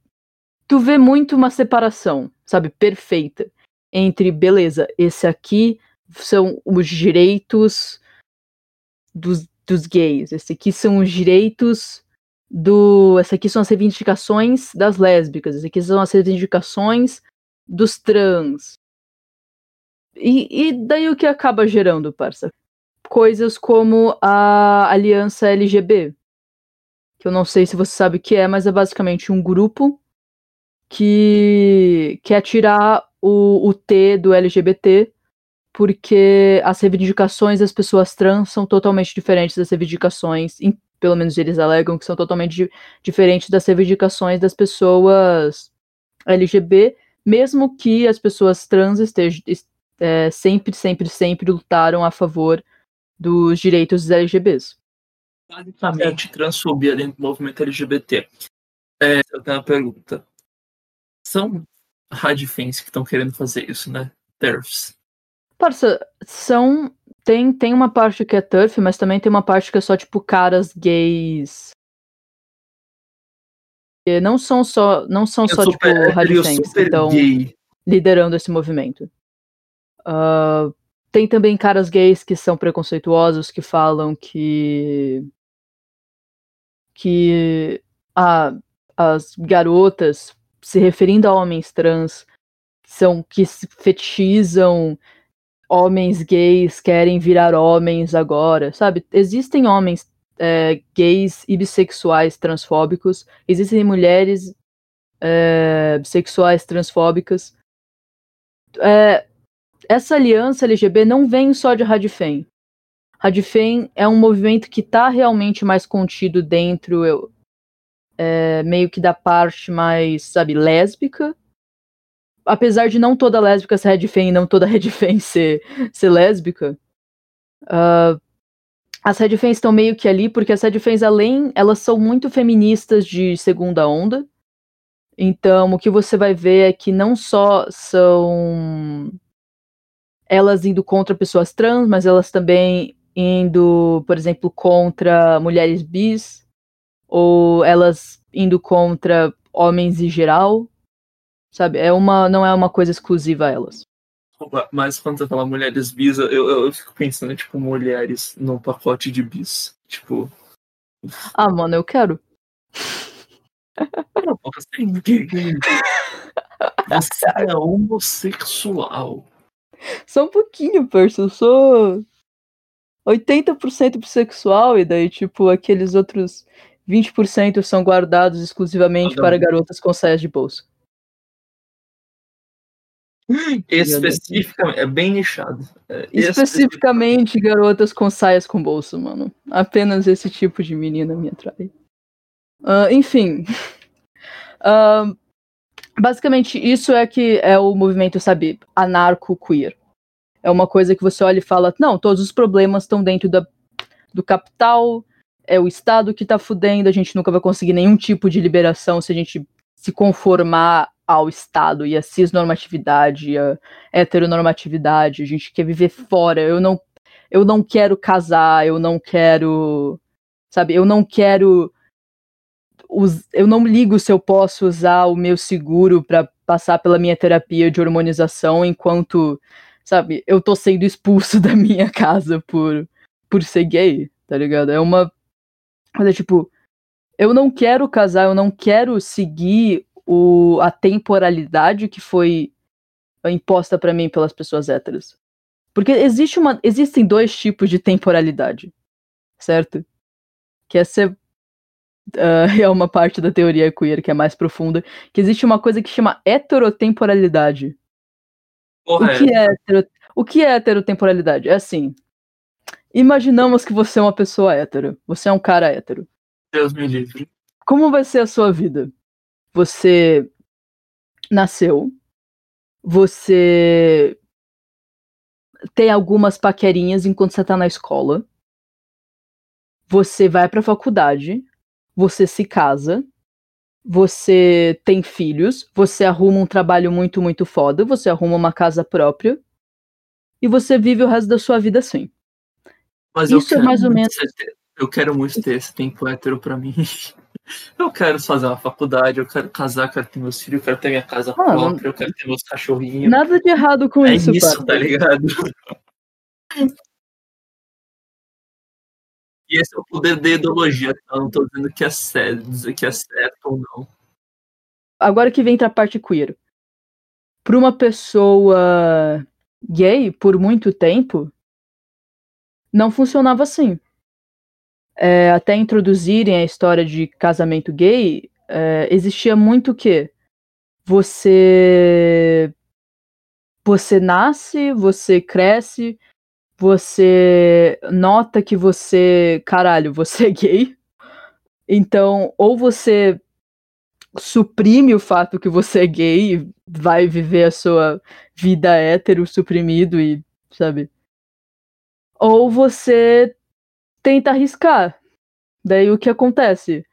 tu vê muito uma separação, sabe? Perfeita entre, beleza, esse aqui são os direitos dos, dos gays, esse aqui são os direitos do. Essa aqui são as reivindicações das lésbicas, esse aqui são as reivindicações dos trans. E, e daí o que acaba gerando, parça? Coisas como a Aliança LGB, que eu não sei se você sabe o que é, mas é basicamente um grupo que quer tirar o, o T do LGBT, porque as reivindicações das pessoas trans são totalmente diferentes das reivindicações, em, pelo menos eles alegam que são totalmente di diferentes das reivindicações das pessoas LGB, mesmo que as pessoas trans estejam é, sempre, sempre, sempre lutaram a favor dos direitos dos LGBs. Basicamente, transfobia dentro do movimento LGBT. É, eu tenho uma pergunta. São radifens que estão querendo fazer isso, né? TERFs. Parça, são. Tem, tem uma parte que é turf, mas também tem uma parte que é só, tipo, caras gays. E não são só, não são só tipo, radifens que estão liderando esse movimento. Uh, tem também caras gays que são preconceituosos, que falam que. que. Ah, as garotas se referindo a homens trans, são que fetichizam homens gays querem virar homens agora, sabe? Existem homens é, gays e bissexuais transfóbicos, existem mulheres é, bissexuais transfóbicas. É, essa aliança LGB não vem só de Radifem. Radifem é um movimento que está realmente mais contido dentro, é, meio que da parte mais, sabe, lésbica. Apesar de não toda lésbica ser Redfem e não toda *laughs* Redfem ser, ser lésbica, uh, as Redfens estão meio que ali, porque as Redfens, além, elas são muito feministas de segunda onda. Então, o que você vai ver é que não só são elas indo contra pessoas trans, mas elas também indo, por exemplo, contra mulheres bis, ou elas indo contra homens em geral, sabe? É uma, não é uma coisa exclusiva a elas. Mas quando você fala mulheres bis, eu, eu, eu fico pensando, tipo, mulheres no pacote de bis. Tipo. Ah, mano, eu quero. Não, assim, você é homossexual. Só um pouquinho, Percy. Eu sou 80% bissexual, e daí, tipo, aqueles outros 20% são guardados exclusivamente para garotas com saias de bolsa. Especificamente, é bem nichado. É, Especificamente garotas com saias com bolso, mano. Apenas esse tipo de menina me atrai. Uh, enfim. Uh, *laughs* basicamente, isso é que é o movimento, sabe, anarco-queer. É uma coisa que você olha e fala: não, todos os problemas estão dentro da, do capital, é o Estado que tá fudendo, a gente nunca vai conseguir nenhum tipo de liberação se a gente se conformar ao Estado e a cisnormatividade, a heteronormatividade, a gente quer viver fora, eu não eu não quero casar, eu não quero, sabe, eu não quero eu não ligo se eu posso usar o meu seguro para passar pela minha terapia de hormonização enquanto, sabe, eu tô sendo expulso *laughs* da minha casa por por ser gay, tá ligado? É uma mas é tipo, eu não quero casar, eu não quero seguir o, a temporalidade que foi imposta para mim pelas pessoas héteras. Porque existe uma, existem dois tipos de temporalidade, certo? Que essa uh, *laughs* é uma parte da teoria queer que é mais profunda, que existe uma coisa que chama heterotemporalidade. Porra, o que é, hetero, o que é heterotemporalidade? É assim, Imaginamos que você é uma pessoa hétero. Você é um cara hétero. Deus me livre. Como vai ser a sua vida? Você nasceu. Você tem algumas paquerinhas enquanto você tá na escola. Você vai pra faculdade. Você se casa. Você tem filhos. Você arruma um trabalho muito, muito foda. Você arruma uma casa própria. E você vive o resto da sua vida assim. Mas Isso é mais ou menos. Ter, eu quero muito ter esse tempo hétero pra mim. *laughs* Eu quero fazer uma faculdade, eu quero casar, quero ter meus filhos, eu quero ter minha casa ah, própria, eu quero ter meus cachorrinhos. Nada de errado com é isso, isso tá ligado? E esse é o poder da ideologia, tá? Não tô dizendo que é certo, dizer que é certo ou não. Agora que vem pra parte queer. Pra uma pessoa gay, por muito tempo, não funcionava assim. É, até introduzirem a história de casamento gay, é, existia muito o quê? Você. Você nasce, você cresce, você nota que você. Caralho, você é gay. Então, ou você suprime o fato que você é gay e vai viver a sua vida hétero suprimido e, sabe? Ou você tenta arriscar. Daí o que acontece?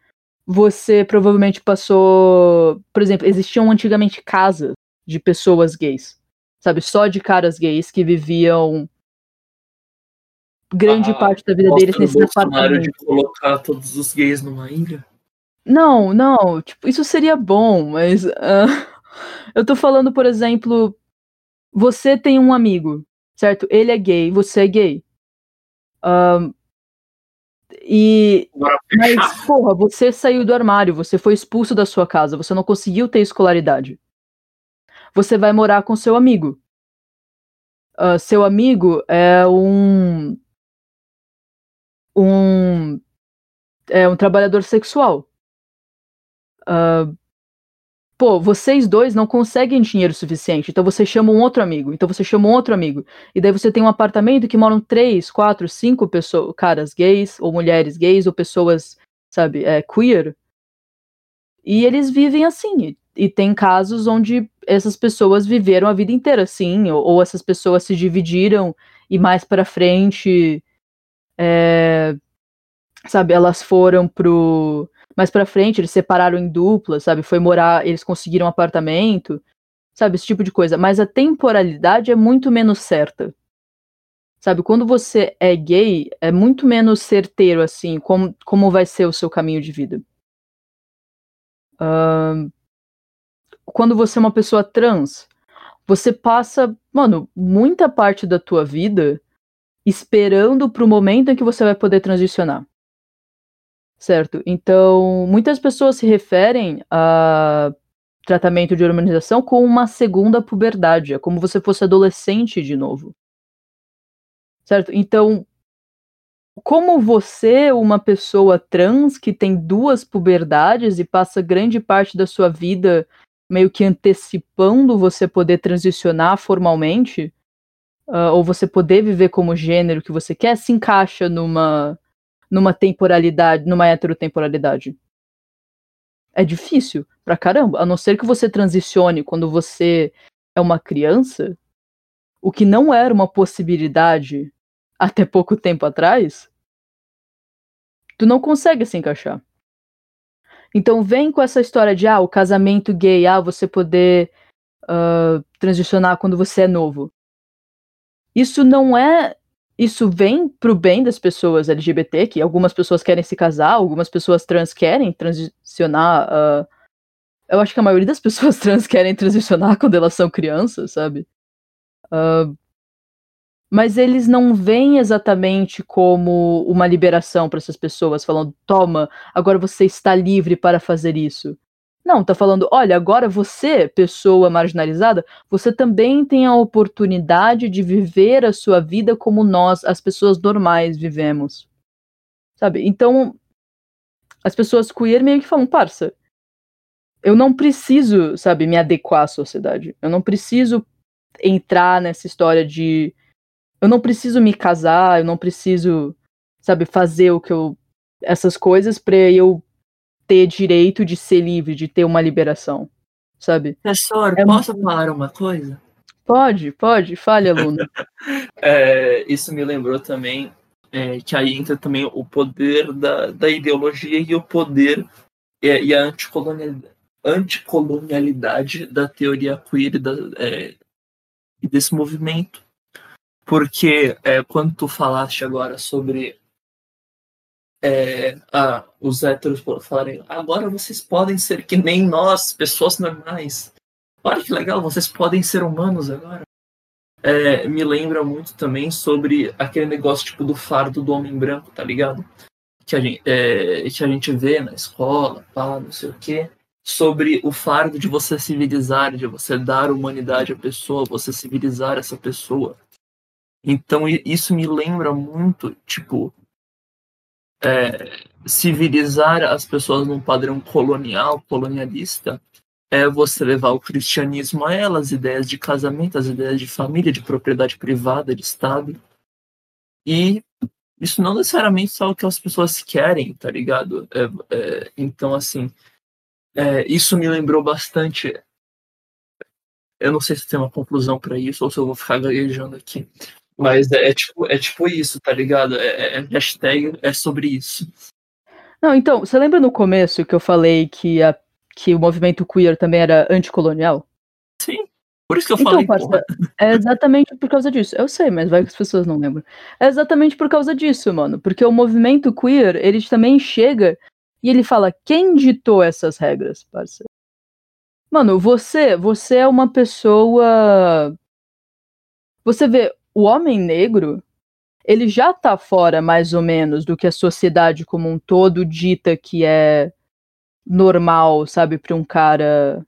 Você provavelmente passou. Por exemplo, existiam antigamente casas de pessoas gays. Sabe? Só de caras gays que viviam grande ah, parte da vida deles nesse apartamento. de colocar todos os gays numa ilha? Não, não. Tipo, isso seria bom, mas. Uh, *laughs* eu tô falando, por exemplo. Você tem um amigo, certo? Ele é gay, você é gay. Um, e. Mas, porra, você saiu do armário, você foi expulso da sua casa, você não conseguiu ter escolaridade. Você vai morar com seu amigo. uh, seu amigo é um um é um trabalhador sexual. Uh, pô, vocês dois não conseguem dinheiro suficiente, então você chama um outro amigo, então você chama um outro amigo, e daí você tem um apartamento que moram três, quatro, cinco pessoas, caras gays, ou mulheres gays, ou pessoas, sabe, é, queer, e eles vivem assim, e tem casos onde essas pessoas viveram a vida inteira assim, ou, ou essas pessoas se dividiram e mais para frente, é, sabe, elas foram pro mais para frente, eles separaram em dupla, sabe, foi morar, eles conseguiram um apartamento, sabe, esse tipo de coisa. Mas a temporalidade é muito menos certa. Sabe, quando você é gay, é muito menos certeiro, assim, como, como vai ser o seu caminho de vida. Uh, quando você é uma pessoa trans, você passa, mano, muita parte da tua vida esperando pro momento em que você vai poder transicionar. Certo? Então, muitas pessoas se referem a tratamento de hormonização como uma segunda puberdade, é como você fosse adolescente de novo. Certo? Então, como você, uma pessoa trans que tem duas puberdades e passa grande parte da sua vida meio que antecipando você poder transicionar formalmente, uh, ou você poder viver como gênero que você quer, se encaixa numa, numa temporalidade, numa heterotemporalidade. É difícil pra caramba, a não ser que você transicione quando você é uma criança, o que não era uma possibilidade até pouco tempo atrás, tu não consegue se encaixar. Então vem com essa história de ah, o casamento gay, ah, você poder uh, transicionar quando você é novo. Isso não é. Isso vem pro bem das pessoas LGBT, que algumas pessoas querem se casar, algumas pessoas trans querem transicionar. Uh, eu acho que a maioria das *laughs* pessoas trans querem transicionar quando elas são crianças, sabe? Uh, mas eles não veem exatamente como uma liberação para essas pessoas, falando, toma, agora você está livre para fazer isso. Não, tá falando, olha, agora você, pessoa marginalizada, você também tem a oportunidade de viver a sua vida como nós, as pessoas normais, vivemos. Sabe? Então, as pessoas queer meio que falam, parça, eu não preciso, sabe, me adequar à sociedade. Eu não preciso entrar nessa história de eu não preciso me casar, eu não preciso, sabe, fazer o que eu. essas coisas pra eu ter direito de ser livre, de ter uma liberação, sabe? Professor, é posso muito... falar uma coisa? Pode, pode, fale, aluno. *laughs* é, isso me lembrou também é, que aí entra também o poder da, da ideologia e o poder e, e a anticolonialidade, anticolonialidade da teoria queer e, da, é, e desse movimento. Porque é, quando tu falaste agora sobre é, ah, os héteros falarem agora vocês podem ser que nem nós, pessoas normais. Olha que legal, vocês podem ser humanos agora. É, me lembra muito também sobre aquele negócio tipo do fardo do homem branco, tá ligado? Que a gente, é, que a gente vê na escola, pá, não sei o quê. Sobre o fardo de você civilizar, de você dar humanidade à pessoa, você civilizar essa pessoa. Então isso me lembra muito, tipo, é, civilizar as pessoas num padrão colonial, colonialista, é você levar o cristianismo a elas, ideias de casamento, as ideias de família, de propriedade privada, de Estado. E isso não necessariamente é o que as pessoas querem, tá ligado? É, é, então, assim, é, isso me lembrou bastante. Eu não sei se tem uma conclusão para isso ou se eu vou ficar gaguejando aqui. Mas é, é, tipo, é tipo isso, tá ligado? É, é, é, hashtag é sobre isso. Não, então, você lembra no começo que eu falei que, a, que o movimento queer também era anticolonial? Sim. Por isso que eu então, falei. Parça, *laughs* é exatamente por causa disso. Eu sei, mas vai que as pessoas não lembram. É exatamente por causa disso, mano. Porque o movimento queer, ele também chega e ele fala: quem ditou essas regras, parceiro? Mano, você, você é uma pessoa. Você vê, o homem negro, ele já tá fora mais ou menos do que a sociedade como um todo dita que é normal, sabe, para um cara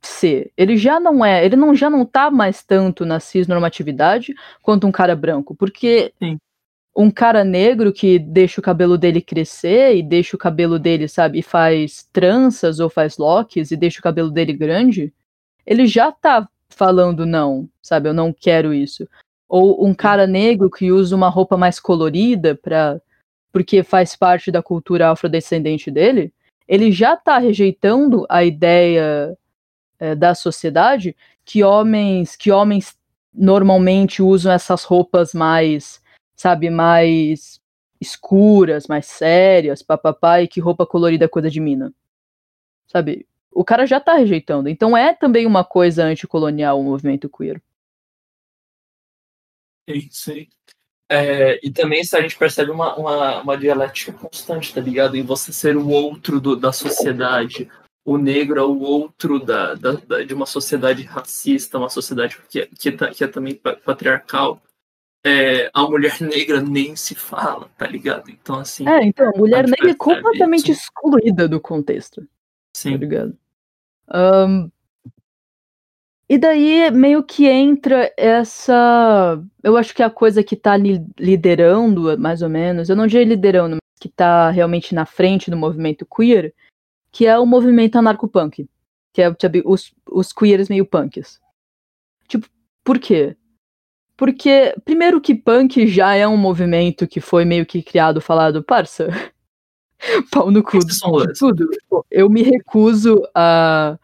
ser. Ele já não é, ele não já não tá mais tanto na cisnormatividade quanto um cara branco, porque Sim. um cara negro que deixa o cabelo dele crescer e deixa o cabelo dele, sabe, e faz tranças ou faz locks e deixa o cabelo dele grande, ele já tá falando não, sabe, eu não quero isso. Ou um cara negro que usa uma roupa mais colorida para porque faz parte da cultura afrodescendente dele, ele já tá rejeitando a ideia é, da sociedade que homens que homens normalmente usam essas roupas mais, sabe, mais escuras, mais sérias, papapá, e que roupa colorida é coisa de mina. Sabe? O cara já tá rejeitando. Então é também uma coisa anticolonial o movimento queer. Sim, sim. É, e também a gente percebe uma, uma, uma dialética constante, tá ligado? Em você ser o outro do, da sociedade, o negro é o outro da, da, da, de uma sociedade racista, uma sociedade que, que, que é também patriarcal. É, a mulher negra nem se fala, tá ligado? Então, assim. É, então, a mulher a negra é completamente isso. excluída do contexto. Sim. Tá ligado? Um, e daí meio que entra essa. Eu acho que é a coisa que tá li liderando, mais ou menos, eu não diria liderando, mas que tá realmente na frente do movimento queer, que é o movimento anarcopunk, que é sabe, os, os queers meio punks. Tipo, por quê? Porque, primeiro que punk já é um movimento que foi meio que criado, falado, parça, pau no cu tudo. Eu me recuso a,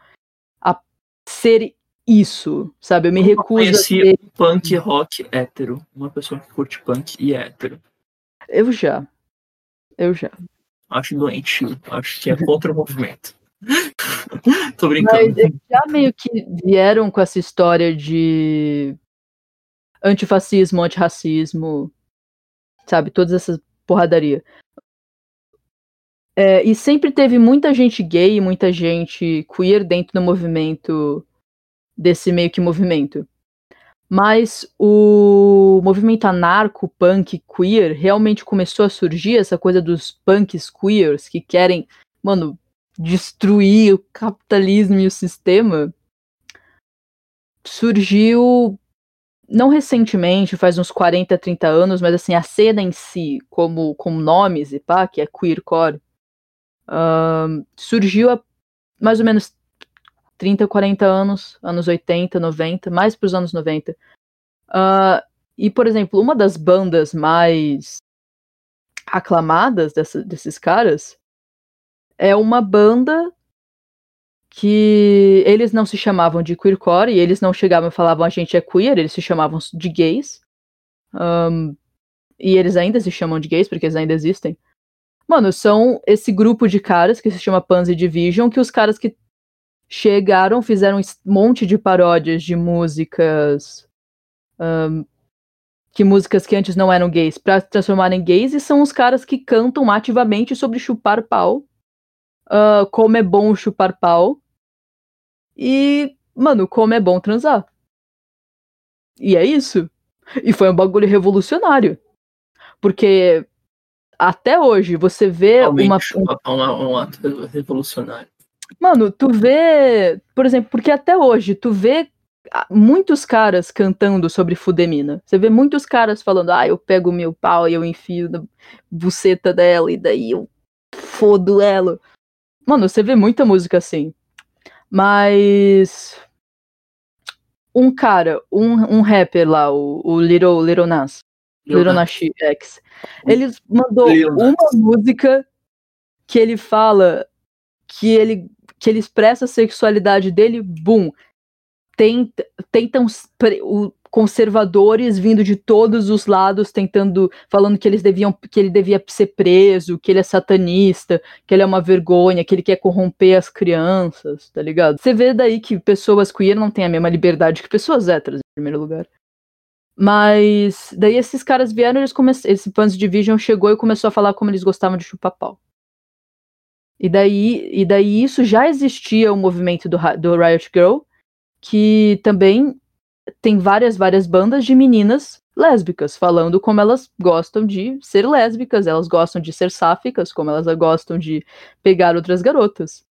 a ser isso, sabe? Eu me eu recuso a ser... punk rock hétero, uma pessoa que curte punk e é hétero. Eu já. Eu já acho doentio, acho que é contra o movimento. *laughs* Tô brincando. Mas já meio que vieram com essa história de antifascismo, antirracismo, sabe, todas essas porradaria. É, e sempre teve muita gente gay, muita gente queer dentro do movimento, desse meio que movimento. Mas o movimento anarco, punk, queer realmente começou a surgir, essa coisa dos punks queers que querem, mano, destruir o capitalismo e o sistema. Surgiu não recentemente, faz uns 40, 30 anos, mas assim, a cena em si, como, como nomes e pá, que é queercore, uh, surgiu há mais ou menos 30, 40 anos, anos 80, 90, mais para os anos 90. Uh, e, por exemplo, uma das bandas mais aclamadas dessa, desses caras é uma banda que eles não se chamavam de queercore e eles não chegavam e falavam a gente é queer, eles se chamavam de gays. Um, e eles ainda se chamam de gays porque eles ainda existem. Mano, são esse grupo de caras que se chama Pansy Division, que os caras que chegaram, fizeram um monte de paródias de músicas. Um, que músicas que antes não eram gays, para transformar em gays, e são os caras que cantam ativamente sobre chupar pau. Uh, como é bom chupar pau. E, mano, como é bom transar. E é isso. E foi um bagulho revolucionário. Porque até hoje você vê Realmente, uma. Pau é um ato revolucionário. Mano, tu vê, por exemplo, porque até hoje tu vê muitos caras cantando sobre fudemina. Você vê muitos caras falando, ah, eu pego meu pau e eu enfio na buceta dela e daí eu fodo ela. Mano, você vê muita música assim. Mas um cara, um, um rapper lá, o, o Little, Little Nas, Little, Nas X, ele mandou uma música que ele fala que ele que ele expressa a sexualidade dele, bum. Tenta, tentam o, conservadores vindo de todos os lados tentando falando que eles deviam que ele devia ser preso, que ele é satanista, que ele é uma vergonha, que ele quer corromper as crianças, tá ligado? Você vê daí que pessoas queer não têm a mesma liberdade que pessoas héteras em primeiro lugar. Mas daí esses caras vieram, eles começaram, esse Pans Division chegou e começou a falar como eles gostavam de chupar pau. E daí, e daí isso já existia o movimento do, do Riot Girl, que também tem várias, várias bandas de meninas lésbicas, falando como elas gostam de ser lésbicas, elas gostam de ser sáficas, como elas gostam de pegar outras garotas.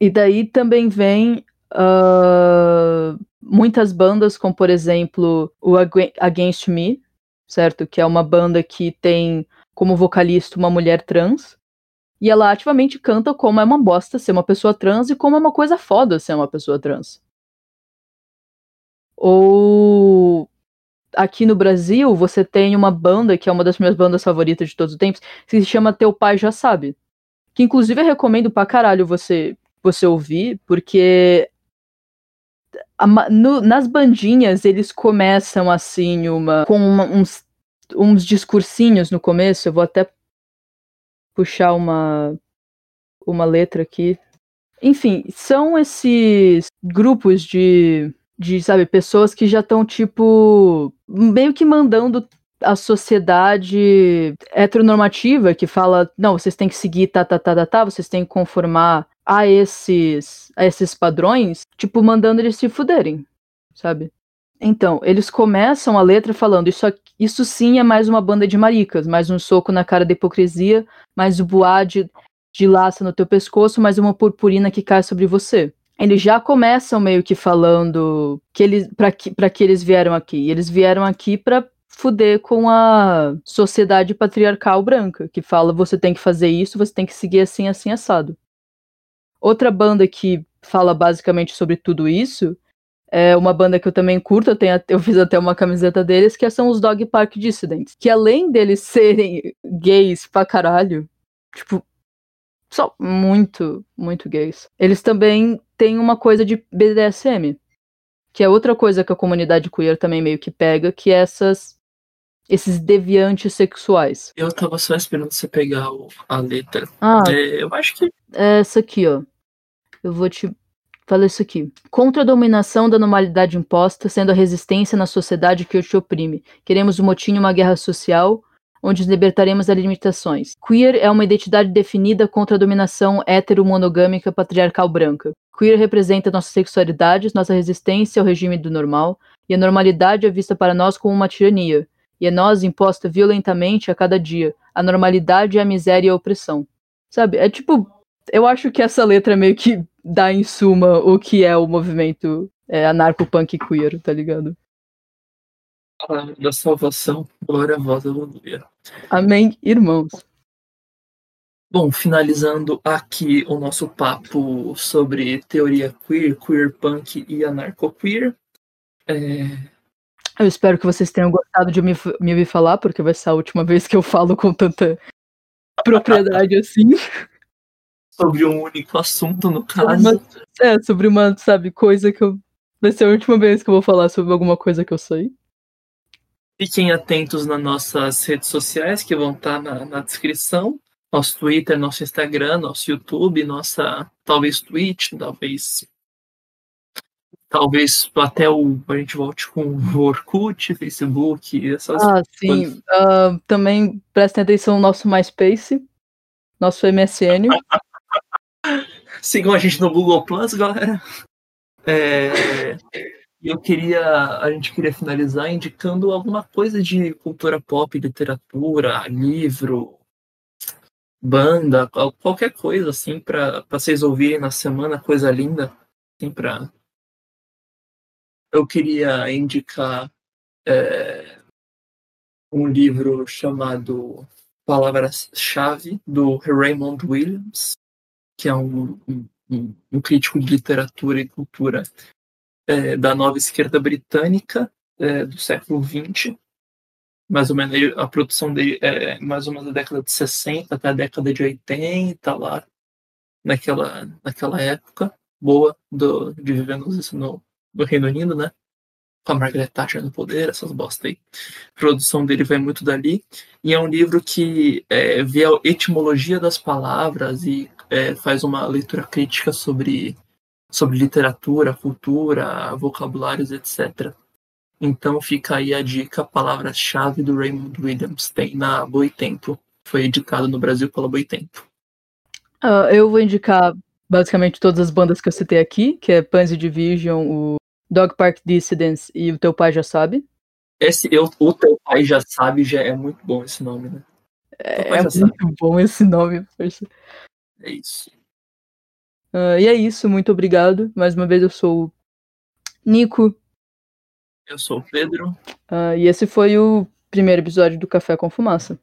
E daí também vem uh, muitas bandas, como por exemplo o Against Me, certo? Que é uma banda que tem como vocalista uma mulher trans. E ela ativamente canta como é uma bosta ser uma pessoa trans e como é uma coisa foda ser uma pessoa trans. Ou aqui no Brasil, você tem uma banda que é uma das minhas bandas favoritas de todos os tempos, que se chama Teu Pai Já Sabe. Que inclusive eu recomendo pra caralho você, você ouvir, porque no, nas bandinhas eles começam assim, uma com uma, uns, uns discursinhos no começo. Eu vou até puxar uma, uma letra aqui. Enfim, são esses grupos de de, sabe, pessoas que já estão, tipo, meio que mandando a sociedade heteronormativa que fala, não, vocês têm que seguir tá, tá, tá, tá, tá, vocês têm que conformar a esses, a esses padrões, tipo, mandando eles se fuderem, sabe? Então, eles começam a letra falando, isso, isso sim é mais uma banda de maricas, mais um soco na cara da hipocrisia, mais o boá de, de laça no teu pescoço, mais uma purpurina que cai sobre você eles já começam meio que falando que eles para que, pra que eles vieram aqui. Eles vieram aqui para fuder com a sociedade patriarcal branca, que fala você tem que fazer isso, você tem que seguir assim, assim, assado. Outra banda que fala basicamente sobre tudo isso é uma banda que eu também curto, eu, tenho, eu fiz até uma camiseta deles, que são os Dog Park Dissidents. Que além deles *laughs* serem gays pra caralho, tipo, só muito, muito gays. Eles também têm uma coisa de BDSM, que é outra coisa que a comunidade queer também meio que pega, que é essas esses deviantes sexuais. Eu tava só esperando você pegar a letra. Ah, é, eu acho que é essa aqui, ó. Eu vou te falar isso aqui. Contra a dominação da normalidade imposta, sendo a resistência na sociedade que te oprime. Queremos um motim uma guerra social onde nos libertaremos das limitações. Queer é uma identidade definida contra a dominação heteromonogâmica patriarcal branca. Queer representa nossa sexualidade, nossa resistência ao regime do normal, e a normalidade é vista para nós como uma tirania, e é nós imposta violentamente a cada dia. A normalidade é a miséria e a opressão. Sabe? É tipo. Eu acho que essa letra meio que dá em suma o que é o movimento é, anarco-punk queer, tá ligado? palavra da salvação. Glória a vós, aleluia. Amém, irmãos. Bom, finalizando aqui o nosso papo sobre teoria queer, queer punk e anarcoqueer. É... Eu espero que vocês tenham gostado de me, me ouvir falar, porque vai ser a última vez que eu falo com tanta propriedade *laughs* assim. Sobre um único assunto, no caso. Uma, é, sobre uma, sabe, coisa que eu. Vai ser a última vez que eu vou falar sobre alguma coisa que eu sei. Fiquem atentos nas nossas redes sociais que vão estar na, na descrição. Nosso Twitter, nosso Instagram, nosso YouTube, nossa talvez Twitch, talvez talvez até o a gente volte com o Orkut, Facebook, essas Ah, sim. Uh, também prestem atenção no nosso MySpace, nosso MSN. *laughs* Sigam a gente no Google Plus, galera. É, eu queria, a gente queria finalizar indicando alguma coisa de cultura pop, literatura, livro, banda, qualquer coisa assim para vocês ouvirem na semana, coisa linda, assim para eu queria indicar é, um livro chamado Palavras-chave do Raymond Williams, que é um, um, um crítico de literatura e cultura é, da nova esquerda britânica é, do século XX. Mais ou menos a produção dele é mais ou menos da década de 60 até a década de 80, lá naquela, naquela época boa do, de viver no, no Reino Unido, né? Com a Margaret Thatcher no poder, essas bosta aí. A produção dele vai muito dali. E é um livro que é, vê a etimologia das palavras e é, faz uma leitura crítica sobre sobre literatura, cultura, vocabulários, etc. Então fica aí a dica, palavra-chave do Raymond Williams, tem na Boitempo. Foi editado no Brasil pela Boitempo. Uh, eu vou indicar basicamente todas as bandas que eu citei aqui, que é Pansy Division, o Dog Park Dissidents e o Teu Pai Já Sabe. Esse, eu, o Teu Pai Já Sabe já é muito bom esse nome, né? É, é muito bom esse nome, É isso. Uh, e é isso, muito obrigado. Mais uma vez eu sou o Nico. Eu sou o Pedro. Uh, e esse foi o primeiro episódio do Café com Fumaça.